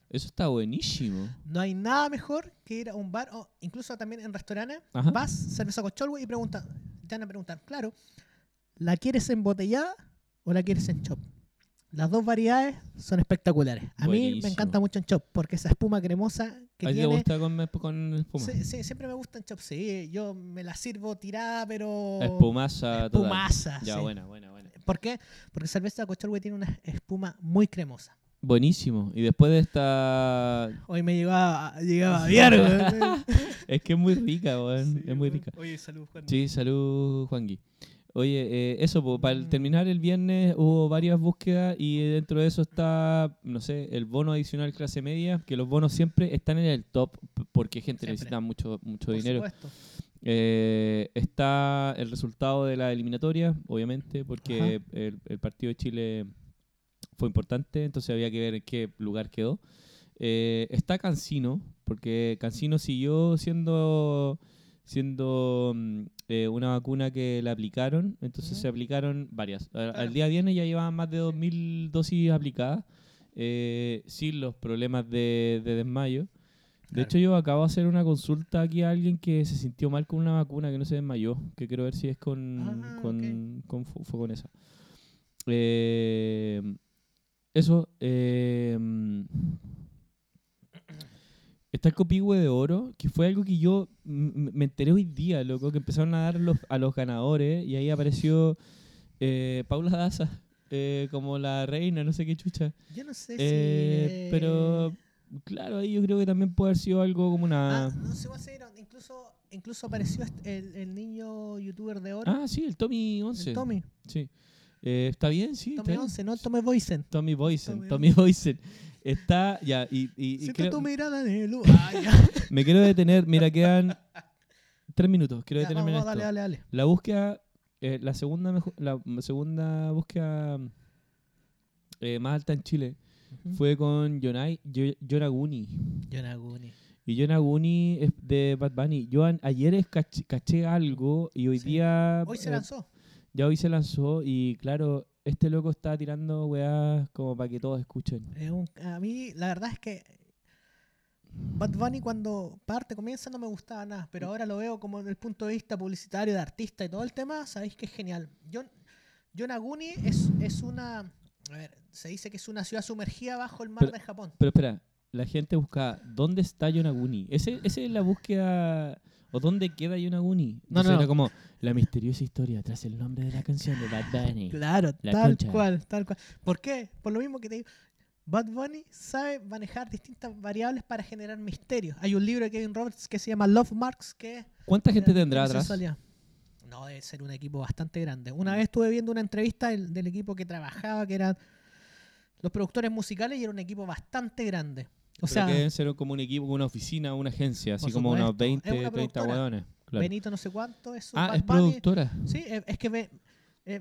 B: Eso está buenísimo.
C: No hay nada mejor que ir a un bar o incluso también en restaurantes.
B: Ajá.
C: Vas, cerveza Cocholwe y preguntan, te van a preguntar, claro, ¿la quieres embotellada o la quieres en chop? Las dos variedades son espectaculares. A mí me
B: Buenísimo.
C: encanta mucho en chop porque esa espuma cremosa que
B: ¿A ti te gusta con, con espuma?
C: Sí, sí, siempre me gusta en chop, sí. Yo me la sirvo tirada, pero...
B: Espumaza total.
C: Espumaza,
B: Ya,
C: sí.
B: buena, buena.
C: ¿Por qué? Porque cerveza Cocholwe tiene una espuma muy cremosa.
B: Buenísimo. Y después de esta...
C: Hoy me llegaba, llegaba a güey.
B: Es que es muy rica, weón.
C: Sí,
B: es muy
C: güey.
B: rica.
C: Oye, salud, Juan.
B: Sí, salud, Juangui. Oye, eh, eso, po, para terminar el viernes hubo varias búsquedas y dentro de eso está, no sé, el bono adicional clase media, que los bonos siempre están en el top porque gente
C: Siempre.
B: necesita mucho, mucho
C: Por
B: dinero.
C: supuesto.
B: Eh, está el resultado de la eliminatoria, obviamente, porque el, el partido de Chile fue importante, entonces había que ver en qué lugar quedó. Eh, está Cancino, porque Cancino siguió siendo siendo mm, eh, una vacuna que le aplicaron, entonces
C: Ujú.
B: se aplicaron varias. Al
C: Claro.
B: día viernes ya llevaban más de 2.000 dosis aplicadas, eh, sin los problemas de, de desmayo. De hecho, yo acabo de hacer una consulta aquí a alguien que se sintió mal con una vacuna que no se desmayó, que quiero ver si es con,
C: Ah,
B: con, con- fu- fue con esa. Eh, eso. eh, está el copihue de oro, que fue algo que yo me enteré hoy día, loco, que empezaron a dar los, a los ganadores y ahí apareció eh, Paula Daza eh, como la reina, no sé qué chucha.
C: Yo no sé
B: Eh,
C: si.
B: pero claro, ahí yo creo que también puede haber sido algo como una...
C: Ah, no sé, va a ser, incluso, incluso apareció el, el niño youtuber de oro.
B: Ah, sí, el Tommy 11.
C: el Tommy.
B: Sí. Eh, ¿Está bien? Sí.
C: Tommy
B: bien.
C: 11, no Tommy Boysen.
B: Tommy Boysen.
C: Tommy
B: Boysen. Está, ya, y, y- y creo-
C: tu mirada. Ah,
B: me quiero detener, mira, quedan tres minutos, quiero
C: Ya,
B: detenerme
C: vamos,
B: en esto.
C: dale, dale, dale.
B: La búsqueda, eh, la segunda la segunda búsqueda eh, más alta en Chile Fue con Yonai, Yo- Yonaguni.
C: Yonaguni.
B: Y Yonaguni es de Bad Bunny. Yo an- ayer caché, caché algo y hoy
C: Sí.
B: día...
C: Hoy se
B: eh,
C: lanzó.
B: Ya hoy se lanzó y claro, este loco está tirando weas como para que todos escuchen.
C: Es un- a mí, la verdad es que Bad Bunny cuando parte, comienza, no me gustaba nada, pero ahora lo veo como desde el punto de vista publicitario, de artista y todo el tema, sabéis que es genial. Yonaguni es, es una, a ver, se dice que es una ciudad sumergida bajo el mar
B: Pero-
C: de Japón.
B: Pero espera, la gente busca ¿dónde está Yonaguni? ¿Ese, ese es la búsqueda o dónde queda Yonaguni?
C: No, no.
B: era como la misteriosa historia tras el nombre de la canción de Bad Bunny.
C: Claro,
B: La
C: tal
B: concha.
C: cual, tal cual. ¿Por qué? Por lo mismo que te digo. Bad Bunny sabe manejar distintas variables para generar misterios. Hay un libro de Kevin Roberts que se llama Love Marks que
B: ¿Cuánta gente tendrá atrás?
C: No, debe ser un equipo bastante grande. Una vez estuve viendo una entrevista del, del equipo que trabajaba, que eran los productores musicales, y era un equipo bastante grande. O
B: Pero
C: sea,
B: que deben ser como un equipo, una oficina, una agencia, así como unos
C: supuesto.
B: 20,
C: Es una
B: 30
C: productora.
B: hueones. Claro.
C: Benito no sé cuánto es su
B: Ah,
C: Bad
B: es
C: Bunny.
B: productora.
C: Sí, es, que Be-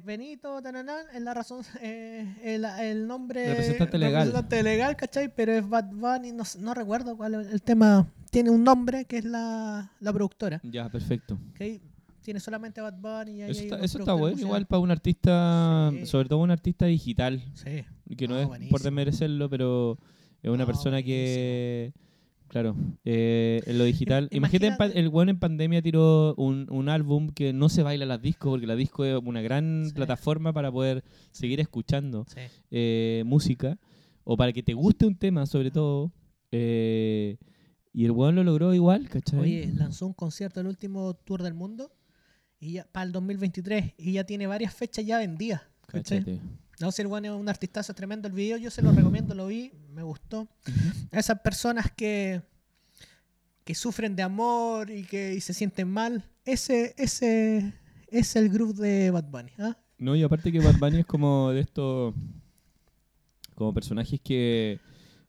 C: Benito tananán, es la razón, eh, el, el nombre
B: Representante legal.
C: representante legal, ¿cachai? Pero es Bad Bunny, no, no recuerdo cuál es el tema. Tiene un nombre que es la, la productora.
B: Ya, perfecto.
C: ¿ok? Tiene solamente Bad Bunny y
B: Eso está, eso está bueno, igual para un artista,
C: Sí.
B: sobre todo un artista digital,
C: Sí.
B: que no,
C: No,
B: es por desmerecerlo, pero es una
C: No,
B: persona que, claro, eh, en lo digital.
C: Im-
B: Imagínate,
C: imagínate-
B: el weón en pandemia tiró un, un álbum que no se baila las discos, porque la disco es una gran
C: Sí.
B: plataforma para poder seguir escuchando
C: Sí.
B: eh, música, o para que te guste un tema, sobre todo. eh, y el weón lo logró igual, ¿cachai?
C: Oye, lanzó un concierto el último tour del mundo y ya para el 2023 y ya tiene varias fechas ya vendidas. No sé, el bueno es un artistazo tremendo el video, yo se lo recomiendo, lo vi, me gustó. Esas personas que, que sufren de amor y que y se sienten mal, ese, ese es el grupo de Bad Bunny. ¿ah?
B: No, y aparte que Bad Bunny es como de estos. Como personajes que.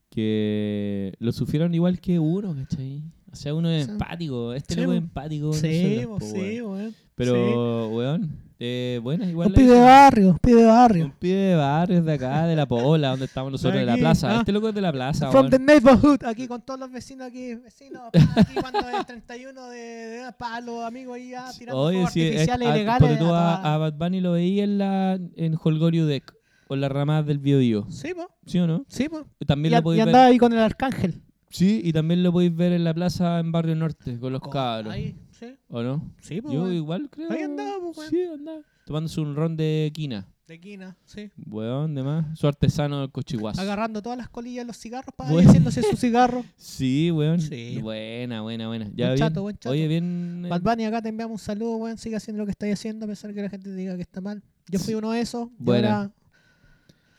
B: que lo sufrieron igual que uno, ¿cachai? O sea, uno es
C: Sí.
B: empático. Este
C: Sí,
B: loco es empático.
C: Sí, sí,
B: weón. Pero, weón, eh, bueno,
C: Sí.
B: igual.
C: Un pibe de barrio, un pibe de barrio.
B: Un pibe de barrios de acá, de la Pola, donde estamos nosotros, de la plaza.
C: ah.
B: Este loco es de la plaza,
C: From
B: weón.
C: the neighborhood, aquí con todos los vecinos aquí, vecinos, aquí cuando es 31 de, de para los amigos ahí ya tirando
B: Oye, sí,
C: artificiales ilegales.
B: porque tú
C: a
B: a, Bad Bunny lo veías en, la, en Holgorio Deck, en las ramas del Biodío.
C: Sí, po,
B: ¿Sí o no?
C: sí, po.
B: También
C: Y,
B: lo
C: a- y
B: ver.
C: andaba ahí con el arcángel.
B: Sí, y también lo podéis ver en la plaza en Barrio Norte con los
C: Con-
B: cabros.
C: Ahí, sí,
B: ¿O no?
C: sí, po,
B: Yo
C: weón.
B: igual creo.
C: Ahí andaba, pues, weón.
B: Sí, andaba. Tomándose un ron de quina.
C: De quina, sí.
B: Weón, de más. Su artesano del cochiguazo.
C: Agarrando todas las colillas de los cigarros para
B: Bueno.
C: haciéndose su cigarro.
B: Sí, weón.
C: Sí.
B: Buena, buena, buena. Ya
C: Buen
B: bien.
C: chato, buen chato.
B: Oye, bien. eh,
C: Bad Bunny, acá te enviamos un saludo, weón. Sigue haciendo lo que estáis haciendo, a pesar que la gente te diga que está mal. Yo fui uno de esos. y
B: Buena.
C: ahora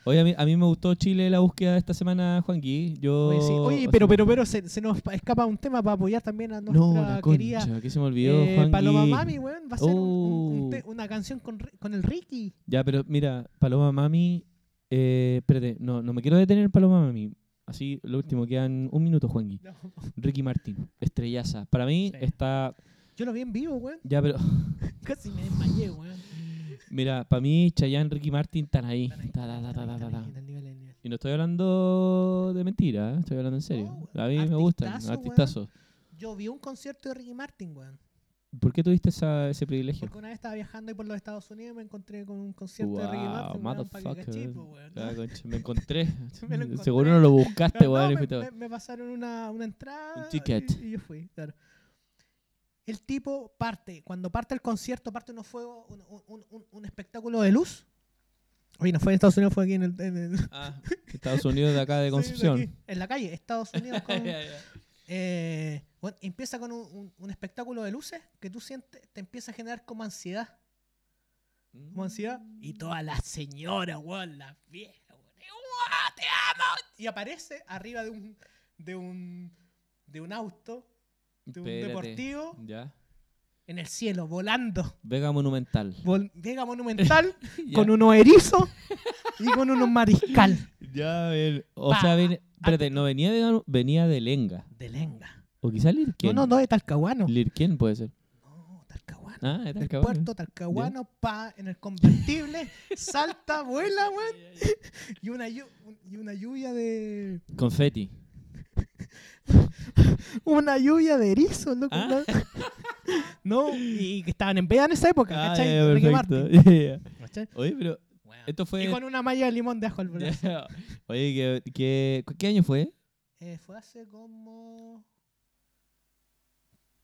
B: Oye, a mí, a mí me gustó Chile la búsqueda de esta semana, Juan Gui. Yo,
C: Oye, sí. Oye,
B: o
C: pero, pero, pero se, se nos escapa un tema para apoyar también a nuestra
B: No, la
C: querida
B: concha, que se me olvidó,
C: eh,
B: Juan
C: Paloma
B: Gui.
C: Mami, weón. Va a ser un- un- un
B: Oh.
C: una canción con, con el Ricky.
B: Ya, pero mira, Paloma Mami. Eh, espérate, no, no me quiero detener en Paloma Mami. Así, lo último, quedan un minuto, Juan Gui. Ricky Martin, estrellaza. Para mí
C: Sí.
B: está.
C: Yo lo vi en vivo, weón.
B: Ya, pero.
C: Casi me desmayé, weón.
B: Mira, para mí, Chayanne, Ricky Martin están ahí. Y no estoy hablando de mentira, ¿eh? estoy hablando en serio.
C: No,
B: a mí me gustan,
C: weón.
B: artistazos.
C: Yo vi un concierto de Ricky Martin, weón.
B: ¿Por qué tuviste esa, ese privilegio?
C: Porque una vez estaba viajando ahí por los Estados Unidos y me encontré con un concierto de Ricky Martin,
B: motherfucker.
C: ¿no?
B: Ah, me encontré.
C: Me encontré.
B: Seguro no lo buscaste, weón.
C: no,
B: y
C: me,
B: fuiste-
C: me- me pasaron una, una entrada
B: Un ticket.
C: Y, y yo fui, claro. El tipo parte, cuando parte el concierto, parte unos fuegos, un, un- un- un espectáculo de luz. Oye, no fue en Estados Unidos, fue aquí en el... en el-
B: Ah, Estados Unidos de acá de
C: sí,
B: Concepción.
C: aquí, en la calle, Estados Unidos. con- eh, bueno, empieza con un, espectáculo de luces que tú sientes, te empieza a generar como ansiedad. Como ansiedad. Y todas las señoras, weón, las viejas, weón. ¡Uah, te amo! Y aparece arriba de un, de un, de un auto, de un
B: Espérate.
C: deportivo,
B: Ya.
C: en el cielo, volando.
B: Vega Monumental.
C: Vol- Vega monumental,
B: Ya.
C: con unos erizos y con unos mariscal.
B: Ya, a ver. O
C: Pa.
B: sea, espérate, no venía de, venía de Lenga.
C: De lenga.
B: O quizá
C: No,
B: Lirquén.
C: no, no, de Talcahuano.
B: Lirquén puede ser.
C: No, Talcahuano.
B: Ah, es
C: El
B: Talcahuano.
C: puerto Talcahuano, pa, en el convertible, salta, vuela, weón. Y una, llu- y una lluvia de.
B: Confetti.
C: Una lluvia de erizos, loco.
B: Ah.
C: No, y que estaban en veda en esa época,
B: Ah,
C: ¿cachai?
B: ya, ya,
C: Ricky. Martin.
B: Oye, pero esto fue...
C: Y con una malla de limón de ajo al brazo.
B: Oye, ¿qué, qué, ¿qué año fue?
C: Eh, fue hace como.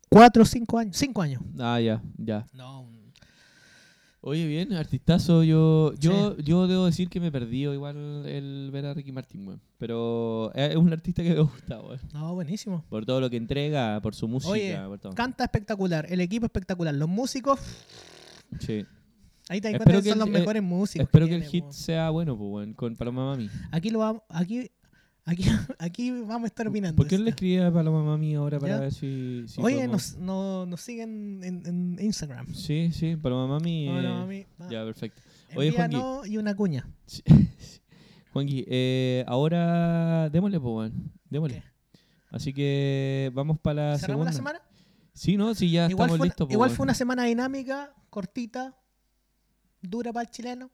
C: Cuatro o cinco años. Cinco años.
B: Ah, ya, ya.
C: No, un-
B: Oye, bien, artistazo. Yo, yo, yo debo decir que me perdí igual el ver a Ricky Martin, weón. Pero es un artista que me gusta, weón.
C: no, buenísimo.
B: Por todo lo que entrega, por su música,
C: Oye,
B: por todo.
C: Canta espectacular, el equipo espectacular, los músicos,
B: Sí.
C: ahí te das cuenta que
B: que
C: son
B: el-
C: los
B: eh,
C: mejores músicos.
B: Espero que el
C: tiene,
B: hit
C: weón.
B: sea bueno, pues, weón, con Paloma Mami.
C: Aquí lo vamos, aquí, aquí, aquí vamos a estar opinando.
B: ¿Por qué no le escribí a Paloma Mami ahora para
C: Ya.
B: ver si. si
C: Oye,
B: podemos-
C: nos, no- nos siguen en, en Instagram.
B: Sí, sí, Paloma Mami. Eh,
C: mami. Va.
B: Ya, perfecto. Oye, Juanqui.
C: Envíanos y una cuña.
B: Sí. Juanqui, eh, ahora démosle, pues, weón. Démosle.
C: ¿Qué?
B: Así que vamos para la
C: ¿Cerramos
B: segunda.
C: la semana?
B: Sí, no, sí, ya
C: Igual,
B: estamos
C: fue,
B: listos.
C: igual fue una semana dinámica, cortita, dura para el chileno,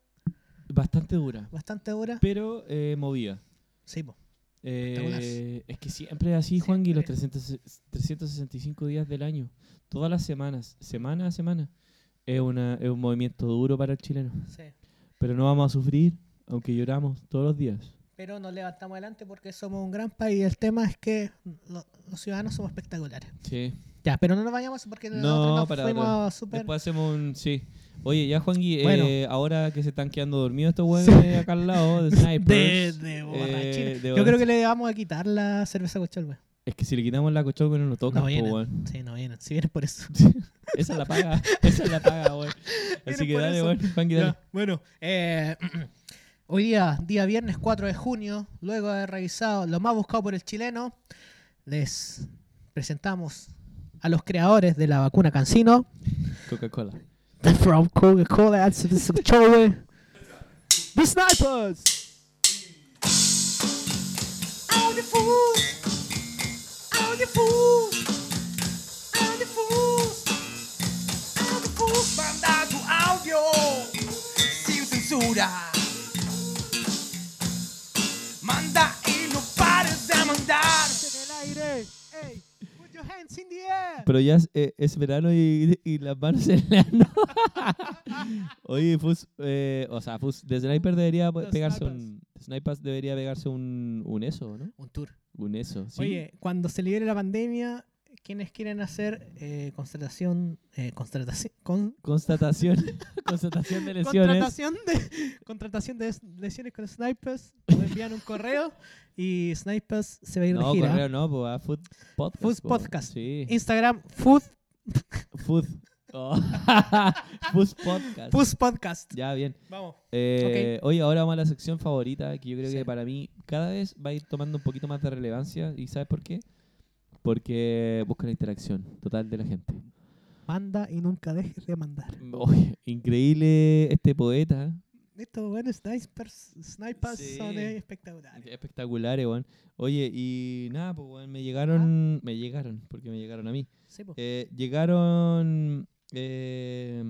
B: Bastante dura,
C: bastante dura.
B: pero eh, movida.
C: Sí, po.
B: Eh, es que siempre es así, Juanqui, los
C: Siempre.
B: 300 365 días del año. Todas las semanas, semana a semana. Es, una, es un movimiento duro para el chileno.
C: sí.
B: Pero no vamos a sufrir, aunque lloramos todos los días.
C: Pero nos levantamos adelante porque somos un gran país. El tema es que lo- los ciudadanos somos espectaculares.
B: Sí.
C: Ya, pero no nos vayamos porque
B: No,
C: nosotros nos
B: para
C: fuimos súper...
B: Después hacemos un. Sí. Oye, ya, Juanqui, eh,
C: Bueno.
B: ahora que se están quedando dormidos estos huevones acá al lado, de snipers.
C: de
B: eh, de
C: Yo creo que le vamos a quitar la cerveza cochol, güey.
B: Es que si le quitamos la cochoca no nos toca,
C: No vienen.
B: weón.
C: Sí, no vienen. Si vienen por eso.
B: Esa es la paga. Esa es la paga, weón. Así que dale, weón. Juanqui, dale.
C: Ya, bueno, eh, hoy día, día viernes 4 de junio, luego de haber revisado lo más buscado por el chileno, les presentamos a los creadores de la vacuna Cancino.
B: Coca-Cola.
C: From Coca-Cola, answer this show, The Snipers. Audio fools, audio fools, audio fools,
A: Audio Fools manda tu audio. Sin censura.
C: Your hands in the air.
B: Pero ya es, eh, es verano y, y las manos en ano. Oye, Fus, eh, o sea, Fus, de Sniper debería
C: The
B: pegarse
C: Snipers.
B: un. Snipers debería pegarse un, un eso, ¿no?
C: Un tour.
B: Un eso, sí.
C: Oye, cuando se libere la pandemia, quienes quieren hacer eh, constatación, eh, constatación, con,
B: Constatación. Constatación de lesiones.
C: contratación de contratación de lesiones con snipers, nos envían un correo y snipers se va a ir
B: No,
C: de gira.
B: correo no, pues a Food Podcast.
C: Food
B: po.
C: Podcast.
B: Sí.
C: Instagram food
B: Food. Oh. Pus Podcast.
C: Pus Podcast.
B: Ya, bien.
C: Vamos.
B: Eh, Oye, ahora vamos a la sección favorita, que yo creo
C: Sí.
B: que para mí cada vez va a ir tomando un poquito más de relevancia. ¿Y sabes por qué? Porque busca la interacción total de la gente.
C: Manda y nunca dejes de mandar.
B: Oye, increíble este poeta.
C: Estos buenos snipers, snipers
B: Sí.
C: son espectaculares.
B: Espectaculares, weón. Oye, y nada, pues, weón, me llegaron, me llegaron, porque me llegaron a mí.
C: Sí.
B: Eh, llegaron, eh,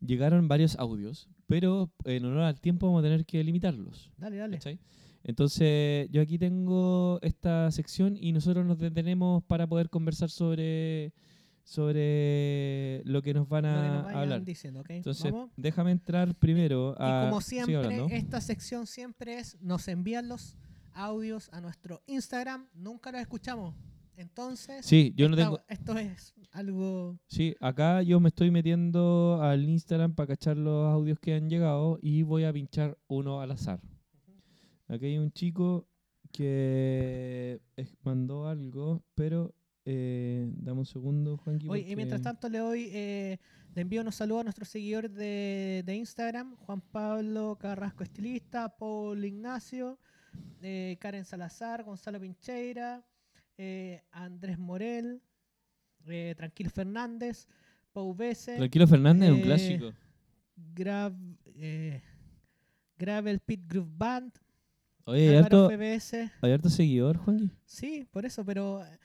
B: llegaron varios audios, pero en honor al tiempo vamos a tener que limitarlos.
C: dale, dale.
B: ¿cachai? Entonces, yo aquí tengo esta sección y nosotros nos detenemos para poder conversar sobre, sobre lo que nos van a
C: nos
B: hablar.
C: diciendo, ¿ok?
B: Entonces,
C: Vamos.
B: déjame entrar primero a...
C: Y como siempre, esta sección siempre es, nos envían los audios a nuestro Instagram, nunca los escuchamos. Entonces,
B: Sí, yo no
C: esta-
B: tengo...
C: esto es algo...
B: Sí, acá yo me estoy metiendo al Instagram para cachar los audios que han llegado y voy a pinchar uno al azar. Aquí hay un chico que mandó algo, pero eh, dame un segundo, Juanqui.
C: Oye, y mientras tanto le doy, eh, le envío unos saludos a nuestros seguidores de, de Instagram, Juan Pablo Carrasco Estilista, Paul Ignacio, eh, Karen Salazar, Gonzalo Pincheira, eh, Andrés Morel, eh, Tranquil Fernández, Pau Bese,
B: Tranquilo Fernández es un
C: eh,
B: clásico.
C: Grav, eh, Gravel Pit Groove Band,
B: Oye, ¿hay harto,
C: FBS.
B: hay harto seguidor, Juanqui?
C: Sí, por eso, pero eh,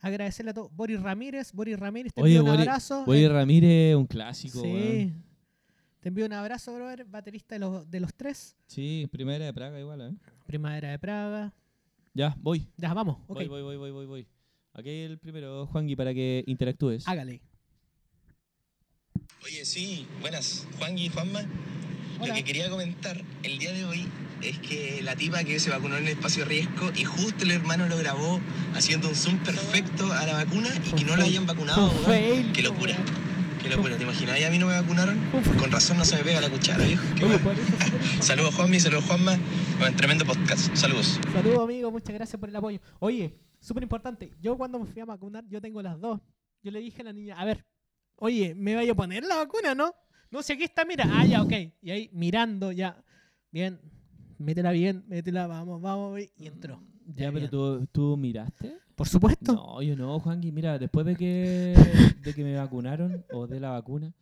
C: agradecerle a todos. Boris Ramírez, Boris Ramírez, te
B: Oye,
C: envío un abrazo. Eh,
B: Ramírez es un clásico,
C: sí.
B: weón.
C: Te envío un abrazo, brother, baterista de los, de los tres.
B: Sí, primera de Praga igual, ¿eh?
C: Primavera de Praga.
B: Ya, voy.
C: Ya, vamos, ok.
B: Voy, voy, voy, voy, voy, voy. Aquí hay el primero, Juanqui, para que interactúes.
C: Hágale.
D: Oye, sí, buenas, Juan y Juanma.
C: Hola.
D: Lo que quería comentar el día de hoy es que la tipa que se vacunó en el espacio riesgo y justo el hermano lo grabó haciendo un zoom perfecto a la vacuna y que no lo hayan vacunado, weón. Qué locura, qué locura. ¿Te imaginas? Y a mí no me vacunaron. Con razón no se me pega la cuchara, viejo. Saludos Juanmi, saludos Juanma. Bueno, tremendo podcast. Saludos.
C: Saludos, amigo. Muchas gracias por el apoyo. Oye, súper importante. Yo cuando me fui a vacunar, yo tengo las dos. Yo le dije a la niña, a ver, oye, ¿me vaya a poner la vacuna, no? No sé, aquí está, mira. Ah, ya, ok. Y ahí mirando, ya. Bien. Métela bien, métela, vamos, vamos. Y entró.
B: Ya, pero tú, tú miraste.
C: Por supuesto.
B: No, yo no, Juanqui. Mira, después de que, de que me vacunaron o de la vacuna,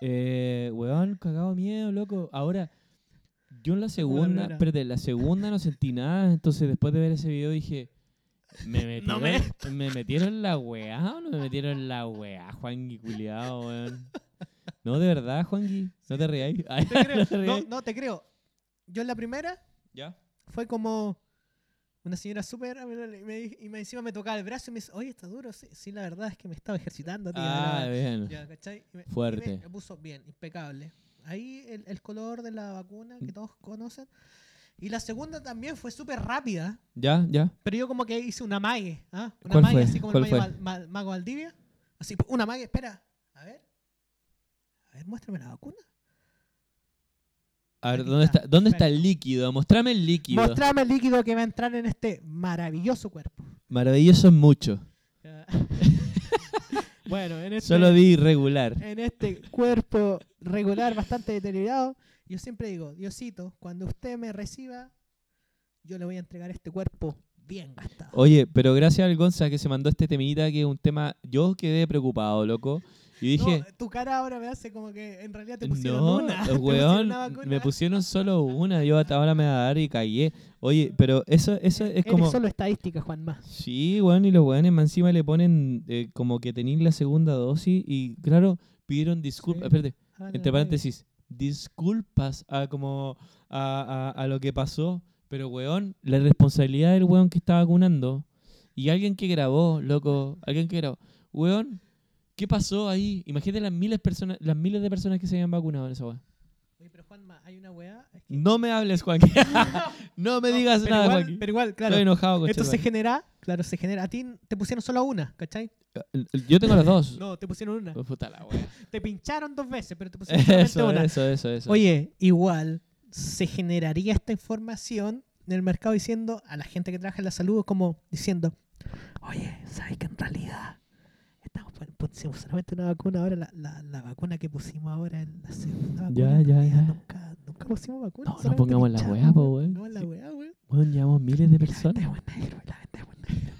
B: eh, weón, cagado miedo, loco. Ahora, yo en la segunda, espérate, en la segunda no sentí nada. Entonces, después de ver ese video, dije, ¿me metieron,
C: No me-
B: me... metieron la weá o no me metieron la weá, Juanqui, culiado, weón? No, de verdad, Juanqui. No te reáis. Ay,
C: Te creo.
B: no
C: no, te creo. Yo en la primera
B: ¿Ya?
C: fue como una señora súper y me, y me encima me tocaba el brazo y me dice, oye, está duro. Sí, sí, la verdad es que me estaba ejercitando. tía,
B: Ah, bien.
C: Ya, ¿cachai? Y me- y
B: Fuerte.
C: Me, me puso bien, impecable. Ahí el, el color de la vacuna
B: Mm.
C: que todos conocen. Y la segunda también fue súper rápida,
B: ¿Ya? ¿Ya?
C: pero yo como que hice una mague, ¿ah? Una
B: ¿Cuál
C: mague
B: fue?
C: así como
B: ¿Cuál
C: el mague Mal- mago Valdivia. Así, una mague, espera. A ver. A ver, muéstrame la vacuna.
B: A ver, ¿dónde
C: está,
B: está, ¿dónde está el líquido? Mostrame el líquido.
C: Mostrame el líquido que va a entrar en este maravilloso cuerpo.
B: Maravilloso es mucho.
C: Bueno, en este,
B: Solo di irregular.
C: en este cuerpo regular bastante deteriorado, yo siempre digo, Diosito, cuando usted me reciba, yo le voy a entregar este cuerpo bien gastado.
B: Oye, pero gracias al Gonza que se mandó este temita, que es un tema. Yo quedé preocupado, loco. Y dije.
C: No, tu cara ahora me hace como que en realidad te pusieron
B: No,
C: una. te pusieron
B: weón,
C: una vacuna.
B: me pusieron solo una, yo hasta ahora me va a dar y cagué. Oye, pero eso, eso es
C: Eres
B: como...
C: solo estadística, Juan más.
B: Sí, weón, y los weones más encima le ponen eh, como que tenéis la segunda dosis y claro, pidieron disculpas,
C: Sí.
B: espérate,
C: Ah,
B: entre paréntesis, disculpas a como a, a, a lo que pasó, pero weón, la responsabilidad del weón que está vacunando y alguien que grabó, loco, alguien que grabó, weón, ¿qué pasó ahí? Imagínate las miles personas, las miles de personas que se habían vacunado en esa weá.
C: Oye, pero Juanma, hay una weá. es que-
B: No me hables, Juan. no me
C: No,
B: digas
C: pero
B: nada,
C: igual,
B: Juan.
C: Pero igual, claro.
B: Estoy enojado con
C: Esto se genera, claro, se genera. A ti te pusieron solo una, ¿cachai?
B: Yo tengo las dos.
C: No, te pusieron una.
B: Oh, puta la wea.
C: Te pincharon dos veces, pero te pusieron
B: Eso,
C: una.
B: eso, eso, eso.
C: Oye, igual se generaría esta información en el mercado diciendo a la gente que trabaja en la salud como diciendo, oye, ¿sabes que en realidad pusimos solamente una vacuna ahora, la, la, la vacuna que pusimos ahora en la segunda vacuna.
B: Ya, ya, ya.
C: Nunca, nunca pusimos vacuna.
B: No, no pongamos la weá, po,
C: weón. No, la weá, weón.
B: Llevamos miles de
C: La
B: personas.
C: en negro, la negro.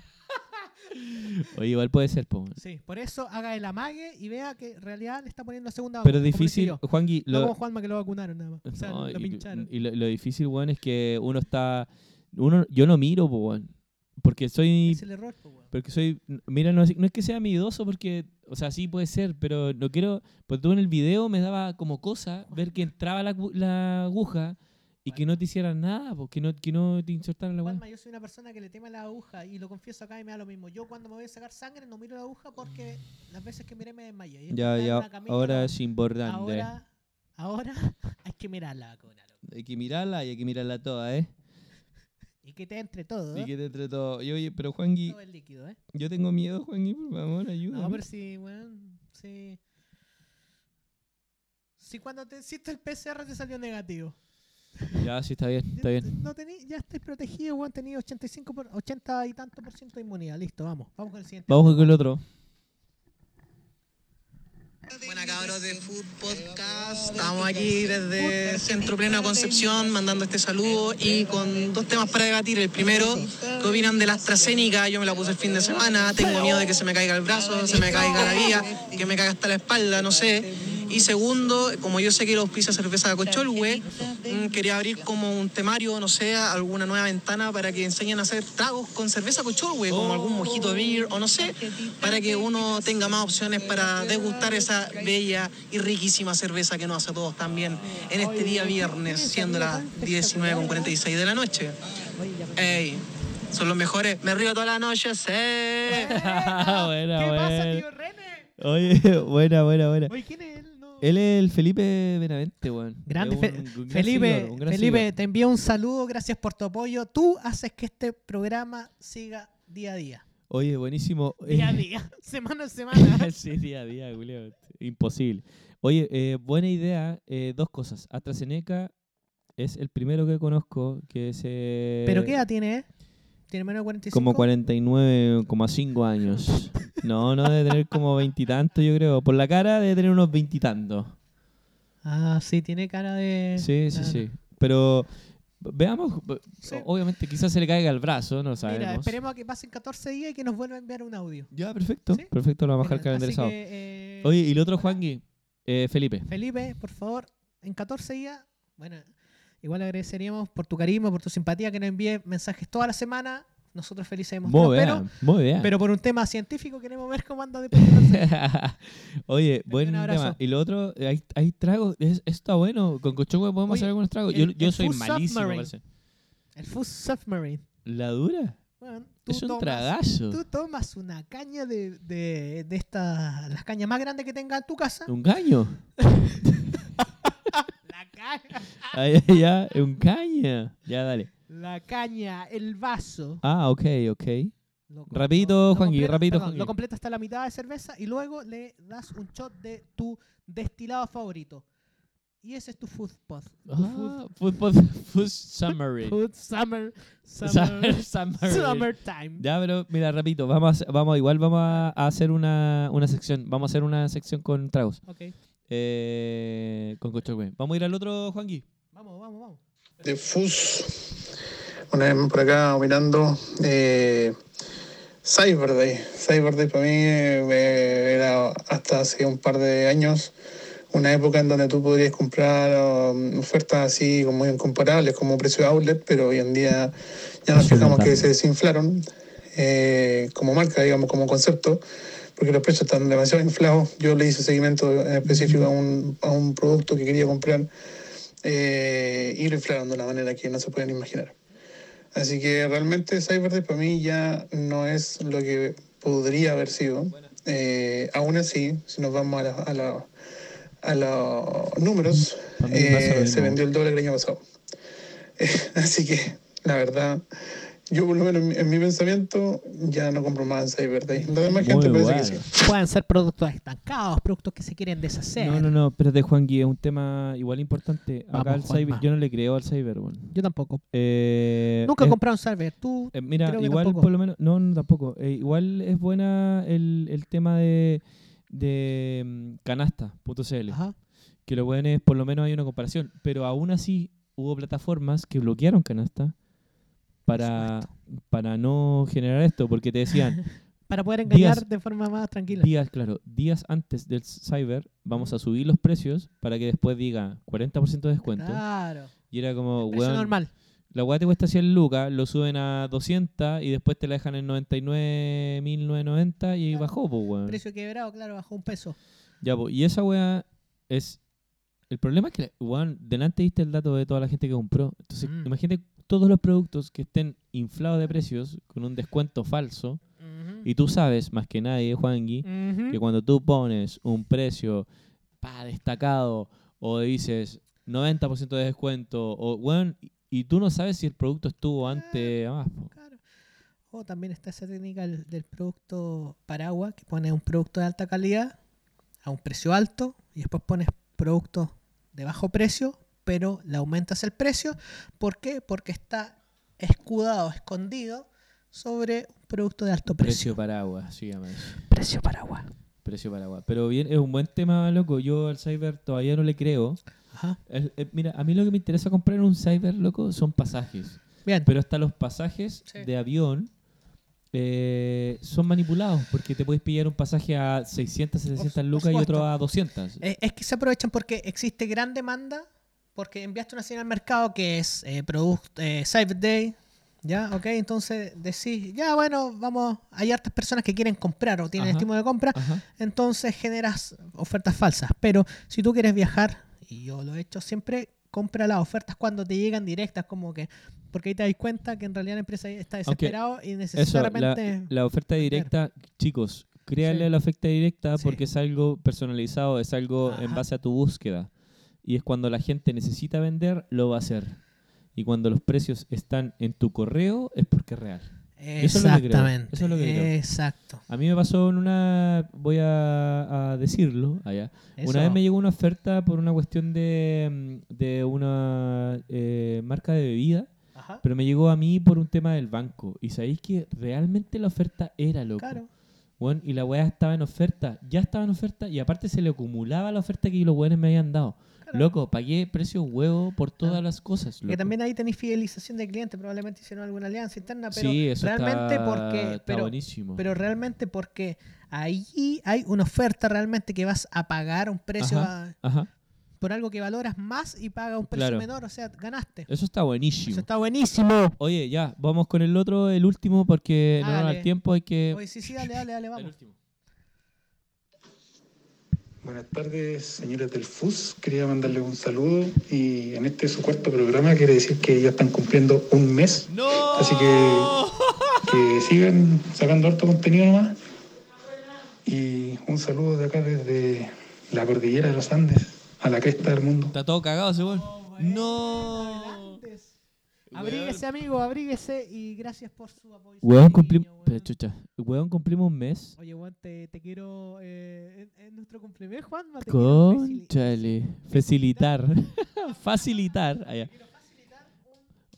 B: Oye, igual puede ser, po.
C: Sí, por eso haga el amague y vea que en realidad le está poniendo la segunda
B: Pero
C: vacuna. lo hice
B: difícil,
C: yo.
B: Juanqui,
C: No
B: lo,
C: como Juanma que lo vacunaron nada más. O sea,
B: no,
C: lo
B: y,
C: pincharon.
B: y lo, lo difícil, weón, es que uno está... Uno, yo no miro, po, weón. Porque soy...
C: es el error, po, weón.
B: Porque soy... Mira, no, es- no es que sea miedoso porque... O sea, sí puede ser, pero no quiero... Pues tú en el video me daba como cosa ver que entraba la, la aguja y que no te hicieran nada, porque no, que no te insertaran la.
C: Juanma, yo soy una persona que le teme a la aguja y lo confieso acá y me da lo mismo. Yo cuando me voy a sacar sangre no miro la aguja porque las veces que miré me desmayé. Y
B: Ya, ya,
C: una camilla,
B: ahora es importante.
C: Ahora, ahora hay que mirar la vacuna, loco.
B: Hay que mirarla y hay que mirarla toda, ¿eh?
C: Y que te entre todo,
B: Y
C: ¿eh?
B: que te entre todo. Y oye, pero Juangui,
C: todo el líquido, ¿eh?
B: yo tengo miedo, Juangui, por favor, ayúdame.
C: No, pero sí, weón, sí. Si cuando te hiciste el PCR te salió negativo.
B: Ya, sí, está bien, está bien.
C: No tení, ya estás protegido, weón. Tenías 85 por, 80 y tanto por ciento de inmunidad. Listo, vamos. Vamos con el siguiente.
B: Vamos con el otro.
D: Buena cabros de Food Podcast. Estamos aquí desde Centro Plena Concepción mandando este saludo y con dos temas para debatir. El primero, ¿qué opinan de la AstraZeneca? Yo me la puse el fin de semana, tengo miedo de que se me caiga el brazo, se me caiga la vía, que me caiga hasta la espalda, no sé. Y segundo, como yo sé que los auspicia cerveza Cocholwe, mm, quería abrir como un temario, no sé, alguna nueva ventana para que enseñen a hacer tragos con cerveza Cocholwe, como algún mojito beer o no sé, para que uno tenga más opciones para degustar esa bella y riquísima cerveza que nos hace a todos también en este día viernes, siendo las 19.46 de la noche. Ey, son los mejores. Me río toda la noche, sí.
B: buena,
C: ¿Qué pasa,
B: buena.
C: tío René?
B: Oye, buena, buena, buena.
C: Oye, ¿quién es él?
B: Él es el Felipe Benavente, weón.
C: Grande
B: Es
C: Fe-
B: un- un gran
C: Felipe,
B: seguidor, un gran
C: Felipe,
B: seguidor.
C: te envío un saludo, gracias por tu apoyo. Tú haces que este programa siga día a día.
B: Oye, buenísimo.
C: Día a día, semana a semana.
B: sí, día a día, Julio. Imposible. Oye, eh, buena idea. eh, dos cosas. AstraZeneca es el primero que conozco que se...
C: ¿Pero qué edad tiene? ¿Tiene menos de 45?
B: Como 49,5 años. No, no debe tener como veintitantos, yo creo. Por la cara debe tener unos veintitantos.
C: Ah, sí, tiene cara de...
B: Sí, sí,
C: Claro.
B: sí. Pero veamos,
C: Sí.
B: obviamente quizás se le caiga el brazo, no sabemos.
C: Mira, esperemos a que pasen 14 días y que nos vuelva a enviar un audio.
B: Ya, perfecto.
C: ¿Sí?
B: Perfecto, lo vamos a
C: así
B: calendarizado.
C: eh,
B: Oye, y el otro, Juangui, eh, Felipe.
C: Felipe, por favor, en 14 días, bueno, igual agradeceríamos por tu carisma, por tu simpatía, que nos envíe mensajes toda la semana. Nosotros felices de mostrarlo,
B: Muy
C: pero,
B: bien, muy bien.
C: pero por un tema científico queremos ver cómo anda después de 14 días.
B: Oye,
C: un
B: buen tema. Y lo otro, hay, hay tragos. Es, está bueno. Con Cochogüe podemos
C: Oye,
B: hacer algunos tragos. Yo,
C: el-
B: yo
C: el
B: soy malísimo, parece.
C: El Food Submarine.
B: ¿La dura?
C: Bueno, tú
B: Es un
C: tomas-
B: tragazo.
C: Tú tomas una caña de, de, de estas, las cañas más grandes que tengas en tu casa.
B: ¿Un caño?
C: Caña,
B: Ay, ya, un caña. Ya, dale.
C: la caña, el vaso.
B: Ah, ok, ok. Rapidito, Juanqui, rapidito, Juanqui.
C: Lo completa hasta la mitad de cerveza y luego le das un shot de tu destilado favorito. Y ese es tu food pod. Tu
B: Ah, food, food, food summary.
C: food, summer,
B: Summer-
C: summer,
B: summary.
C: summertime.
B: Ya, pero mira, rapidito, vamos a, vamos, igual vamos a, hacer una, una sección. Vamos a hacer una sección con tragos.
C: Ok,
B: Eh, con Cochogüe. Vamos a ir al otro, Juanqui.
C: vamos, vamos, vamos.
E: de FUS. Una vez por acá mirando eh, Cyber Day. Cyber Day para mí eh, era hasta hace un par de años una época en donde tú podrías comprar um, ofertas así como incomparables como precio de outlet, pero hoy en día ya nos fijamos que se desinflaron eh, como marca, digamos, como concepto, porque los precios están demasiado inflados. Yo le hice seguimiento en específico a un, a un producto que quería comprar eh, y lo inflaron de una manera que no se pueden imaginar. Así que realmente Cyber Day para mí ya no es lo que podría haber sido. Eh, aún así, si nos vamos a, la- a, la- a los números, eh, se vendió el doble el año pasado. Así que la verdad yo por lo menos en mi, en mi pensamiento ya no compro más en Cyber Day. La demás
B: Muy
E: gente parece que sí.
C: Pueden ser productos estancados, productos que se quieren deshacer.
B: No, no, no, espérate, Juan Gui, es un tema igual importante. Acá
C: Vamos,
B: al cyber,
C: Juanma.
B: yo no le creo al cyber.
C: Yo tampoco.
B: Eh,
C: Nunca he
B: es-
C: comprado un server. Tú,
B: eh, mira,
C: creo que
B: igual
C: tampoco.
B: por lo menos, no, no tampoco. Eh, igual es buena el, el tema de, de mm, canasta.cl.
C: ajá.
B: Que lo bueno es, por lo menos hay una comparación. Pero aún así hubo plataformas que bloquearon canasta para, para no generar esto, porque te decían,
C: Para poder engañar
B: Días-
C: de forma más tranquila.
B: días, claro, días antes del cyber vamos a subir los precios para que después diga 40% de descuento.
C: Claro.
B: Y era como,
C: Precio
B: weón,
C: normal.
B: la weá te cuesta 100 lucas, lo suben a 200 y después te la dejan en 99.990 y
C: Claro.
B: bajó, pues, weón.
C: Precio quebrado, claro, bajó un peso.
B: Ya, po, y esa weá es... El problema es que, weón, delante diste el dato de toda la gente que compró. Entonces,
C: Mm.
B: imagínate todos los productos que estén inflados de precios con un descuento falso. Y tú sabes, más que nadie, Juangui,
C: Ujú.
B: que cuando tú pones un precio pa, destacado o dices 90% de descuento, o weón, y- tú no sabes si el producto estuvo antes a más.
C: Claro. O también está esa técnica del, del producto paraguas, que pone un producto de alta calidad a un precio alto y después pones productos de bajo precio, pero le aumentas el precio. ¿Por qué? Porque está escudado, escondido sobre un producto de alto
B: Precio
C: precio.
B: paraguas, eso.
C: Precio paraguas.
B: Precio paraguas. Pero bien, es un buen tema, loco. Yo al cyber todavía no le creo.
C: Ajá.
B: El- el- mira, a mí lo que me interesa comprar en un cyber, loco, son pasajes.
C: Bien.
B: Pero hasta los pasajes
C: Sí.
B: de avión eh, son manipulados porque te puedes pillar un pasaje a 600, 700
C: Por
B: lucas y otro a 200.
C: Eh, es que se aprovechan porque existe gran demanda, porque enviaste una señal al mercado que es eh, product- eh, Cyber Day, ¿ya? Ok, entonces decís, ya bueno, vamos, hay hartas personas que quieren comprar o tienen estímulo de compra,
B: Ajá.
C: entonces generas ofertas falsas. Pero si tú quieres viajar, y yo lo he hecho siempre, compra las ofertas cuando te llegan directas, como que, porque ahí te das cuenta que en realidad la empresa está
B: Aunque
C: desesperado y
B: Eso,
C: necesita de
B: la,
C: repente...
B: la oferta directa, chicos, créanle
C: Sí.
B: a la oferta directa
C: Sí.
B: porque es algo personalizado, es algo en base a tu búsqueda. Y es cuando la gente necesita vender, lo va a hacer. Y cuando los precios están en tu correo, es porque es real. eso es lo que creo,
C: Exactamente.
B: eso es lo que creo.
C: Exacto.
B: A mí me pasó en una, voy a, a decirlo allá,
C: Eso.
B: una vez me llegó una oferta por una cuestión de, mm, de una eh, marca de bebida,
C: Ajá.
B: pero me llegó a mí por un tema del banco. Y sabéis que realmente la oferta era loco.
C: Claro.
B: Weón, y la weá estaba en oferta, ya estaba en oferta y aparte se le acumulaba la oferta que los weones me habían dado. Loco, pagué precio huevo por todas las cosas.
C: Que también ahí tenéis fidelización de cliente, probablemente hicieron alguna alianza interna, pero
B: sí, eso
C: realmente
B: está,
C: porque
B: está
C: pero,
B: buenísimo.
C: pero realmente porque ahí hay una oferta realmente que vas a pagar un precio
B: Ajá.
C: a-
B: Ajá,
C: por algo que valoras más y paga un precio
B: Claro.
C: menor, o sea, ganaste.
B: eso está buenísimo.
C: Eso está buenísimo.
B: Oye, ya, vamos con el otro, el último, porque no nos da el tiempo, hay que...
C: Oye, sí, sí, dale, dale, dale,
B: El
C: vamos.
B: último.
E: Buenas tardes, señores del FUS. Quería mandarles un saludo y en este su cuarto programa quiere decir que ya están cumpliendo un mes.
B: ¡No!
E: Así que que sigan sacando harto contenido nomás. Y un saludo de acá desde la cordillera de los Andes, a la cresta del mundo.
B: Está todo cagado weón. ¡No!
C: Abríguese, amigo, abríguese y gracias por su apoyo.
B: Weón, cumplimos...
C: weón.
B: Weón, un mes.
C: Oye, Juan, te, te quiero. Eh, en, en nuestro cumpleaños, Juan,
B: Conchale. Facilitar. Facilitar. Allá.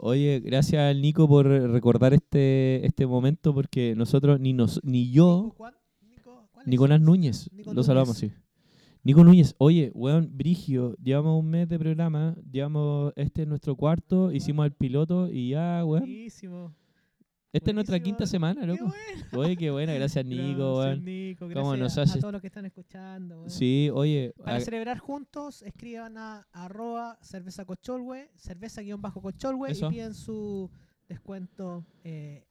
B: Oye, gracias al Nico por recordar este, este momento porque nosotros, ni nos, ni yo,
C: Nico, ¿cuál? Nico, ¿cuál es?
B: Nicolás Núñez,
C: Nico
B: lo saludamos,
C: Núñez.
B: sí. Nico Núñez, oye, weón, Brigio, llevamos un mes de programa, llevamos, este es nuestro cuarto, hicimos el piloto y ya, weón.
C: Buenísimo.
B: Esta es nuestra quinta semana,
C: Qué
B: loco.
C: bueno.
B: Oye, qué buena, gracias Nico,
C: Gracias,
B: weón.
C: Nico.
B: Cómo
C: Gracias
B: nos
C: a,
B: haces-
C: a todos los que están escuchando. weón.
B: Sí, oye,
C: Para celebrar juntos, escriban a arroba cerveza cocholwe, cerveza guion bajo cocholwe y piden su descuento. eh,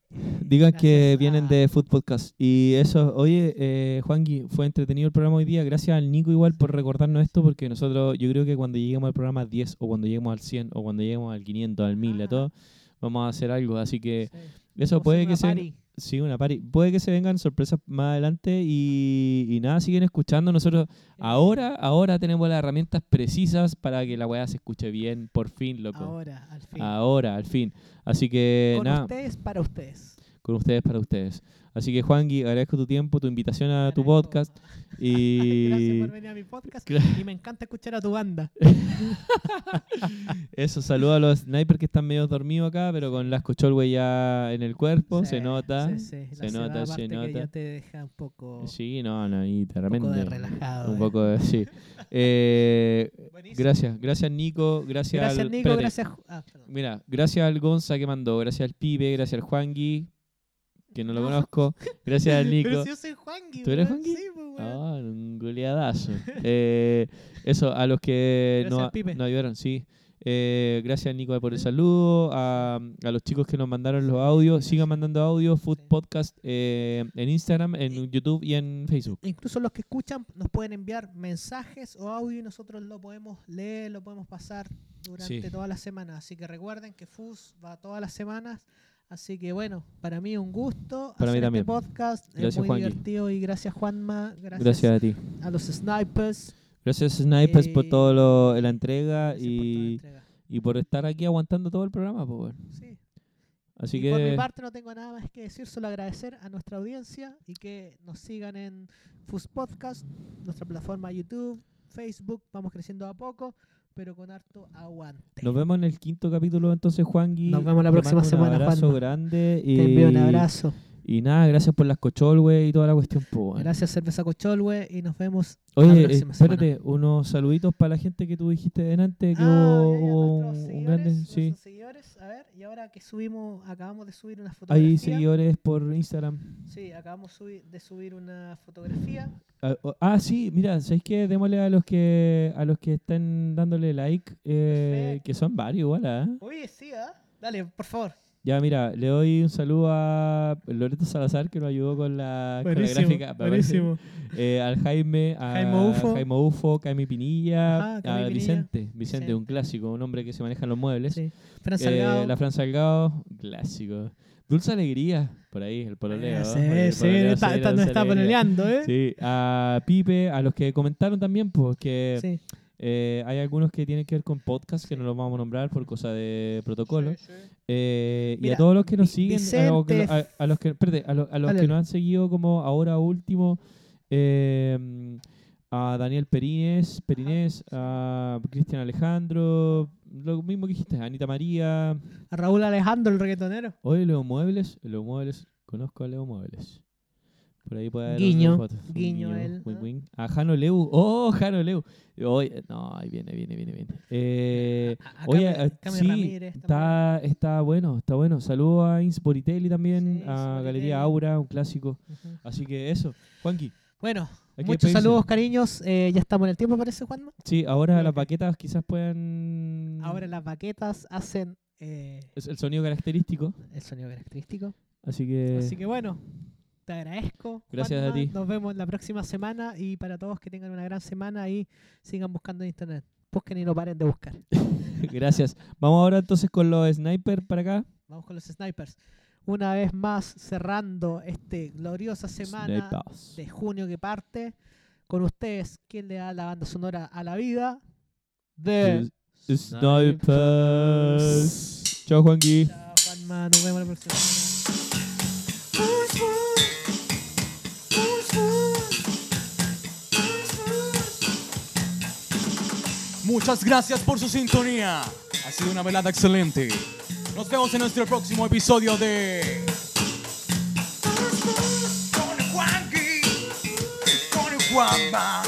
B: Digan que vienen de Food Podcast. Y eso, oye, eh, Juangui, fue entretenido el programa hoy día. Gracias al Nico igual por recordarnos esto, porque nosotros, yo creo que cuando lleguemos al programa 10, o cuando lleguemos al 100, o cuando lleguemos al 500, al 1000, a
C: Ajá.
B: todo, vamos a hacer algo. Así que
C: Sí.
B: eso puede que
C: una
B: se...
C: party.
B: Sí, una party. Puede que se vengan sorpresas más adelante y, y nada, siguen escuchando. Nosotros ahora, ahora tenemos las herramientas precisas para que la weá se escuche bien, por fin, loco.
C: Ahora, al fin.
B: Ahora, al fin. Así que
C: Con
B: nada,
C: ustedes, para ustedes.
B: con ustedes para ustedes. Así que Juangui, agradezco tu tiempo, tu invitación a tu podcast
C: Gracias
B: y
C: por venir a mi podcast. Y me encanta escuchar a tu banda.
B: eso, saludo a los snipers que están medio dormidos acá, pero con las cocholwe ya en el cuerpo, se nota.
C: sí, sí.
B: Se nota, se
C: aparte que
B: nota.
C: ya te deja un poco,
B: Sí, no, no, y te
C: un poco de relajado.
B: Un
C: eh.
B: poco de, sí. Eh,
C: Buenísimo.
B: gracias, gracias Nico, gracias,
C: Gracias,
B: al,
C: Nico.
B: espérate.
C: Gracias. Ah.
B: Mira, gracias al Gonza que mandó, gracias al Pibe, gracias al Juangui, que no lo
C: No.
B: conozco, gracias Nico.
C: Pero si yo soy Juangui.
B: ¿Tú eres
C: weón.
B: Juangui?
C: Sí, pues.
B: Ah, un goleadazo. Eh, eso, a los que
C: Gracias,
B: nos, nos ayudaron, sí. Eh, gracias, Nico, por el saludo. A, a los chicos que nos mandaron los audios. Sigan mandando audios, Food. Podcast eh, en Instagram, en YouTube y en Facebook.
C: Incluso los que escuchan nos pueden enviar mensajes o audio y nosotros lo podemos leer, lo podemos pasar durante
B: Sí.
C: toda la semana. Así que recuerden que FUS va todas las semanas. Así que bueno, para mí un gusto
B: Para mí
C: hacer
B: también.
C: este podcast.
B: Gracias,
C: es muy
B: Juanqui.
C: divertido y gracias Juanma, gracias,
B: Gracias a ti.
C: a los snipers.
B: Gracias, Snipers, por
C: Eh,
B: todo lo, la entrega
C: gracias por la
B: y,
C: entrega.
B: y por estar aquí aguantando todo el programa. Pues.
C: Sí.
B: Así
C: y
B: que.
C: por mi parte no tengo nada más que decir, solo agradecer a nuestra audiencia y que nos sigan en FUS Podcast, nuestra plataforma YouTube, Facebook, vamos creciendo a poco, pero con harto aguante.
B: Nos vemos en el quinto capítulo entonces, Juangui.
C: Nos vemos la próxima semana,
B: Un abrazo
C: Juanma.
B: grande. Y,
C: Te envío un abrazo.
B: Y nada, gracias por las cocholwe y toda la cuestión. bueno.
C: Gracias Cerveza Cocholwe y nos vemos la
B: Oye, eh,
C: próxima
B: espérate, unos saluditos para la gente que tú dijiste delante que
C: Ah,
B: hubo, un, un grande. Sí,
C: seguidores, a ver, y ahora que subimos, acabamos de subir una fotografía.
B: hay seguidores por Instagram.
C: Sí, acabamos subi- de subir una fotografía.
B: Ah, oh, Ah, sí, mira, ¿sabéis qué? Démosle a los que a los que están dándole like, eh, que son varios igual, ¿ah?
C: Oye, sí, ¿ah? Dale, por favor.
B: Ya, mira, le doy un saludo a Loreto Salazar que nos ayudó con la, con la gráfica. parece. Eh, al Jaime, a
C: Jaime Ufo.
B: Jaime Ufo, Cami Pinilla,
C: Ajá, Cami
B: a
C: Pinilla.
B: Vicente, Vicente, un clásico, un hombre que se maneja en los muebles.
C: Sí. Fran
B: Eh,
C: Salgado.
B: la Fran Salgado, clásico. Dulce Alegría, por ahí, el pololeo.
C: Ah,
B: ¿no?
C: sí, sí,
B: pololeo,
C: está,
B: sí,
C: está- nos está pololeando, ¿eh?
B: Sí, a Pipe, a los que comentaron también, pues que
C: Sí.
B: Eh, hay algunos que tienen que ver con podcast que no los vamos a nombrar por cosa de protocolo. Eh, y a todos los que nos siguen, a, los que- a- a los que, espérate, a, lo- a los
C: Dale,
B: que
C: dale.
B: nos han seguido como ahora último, eh, a Daniel Perines, Perines, a Cristian Alejandro, lo mismo que dijiste, Anita María,
C: A Raúl Alejandro, el reggaetonero.
B: hoy Leo Muebles, Leo Muebles, conozco a Leo Muebles. Por ahí puede haber
C: Guiño,
B: foto. Un
C: guiño él,
B: wink,
C: ¿ah?
B: A Jano Leu, oh, Jano Leu. Hoy, no, ahí viene, viene, viene, viene. Eh,
C: A- a
B: Oye,
C: Cami
B: sí,
C: Ramírez
B: está, está bueno, está bueno. Saludos a Insporitelli también,
C: Sí,
B: a
C: Insporitelli.
B: Galería Aura, un clásico. Así que eso, Juanqui.
C: Bueno, muchos saludos, cariños. Eh, ya estamos en el tiempo, parece, Juanma.
B: Sí, ahora las
C: que-
B: baquetas quizás puedan...
C: Ahora las baquetas hacen eh,
B: Es el sonido característico,
C: el sonido característico.
B: así que...
C: Así que bueno, te agradezco.
B: Gracias a
C: Juanma.
B: ti.
C: Nos vemos la próxima semana y para todos que tengan una gran semana y sigan buscando en internet. Busquen y no paren de buscar.
B: Gracias. Vamos ahora entonces con los sniper para acá.
C: Vamos con los snipers. Una vez más cerrando este gloriosa semana
B: Snipers.
C: de junio que parte. Con ustedes, ¿quién le da la banda sonora a la vida? De
B: Snipers. Chao, Juanqui.
C: Chao, Juanma. Nos vemos la próxima semana.
A: Muchas gracias por su sintonía. Ha sido una velada excelente. Nos vemos en nuestro próximo episodio de. Con Juanma.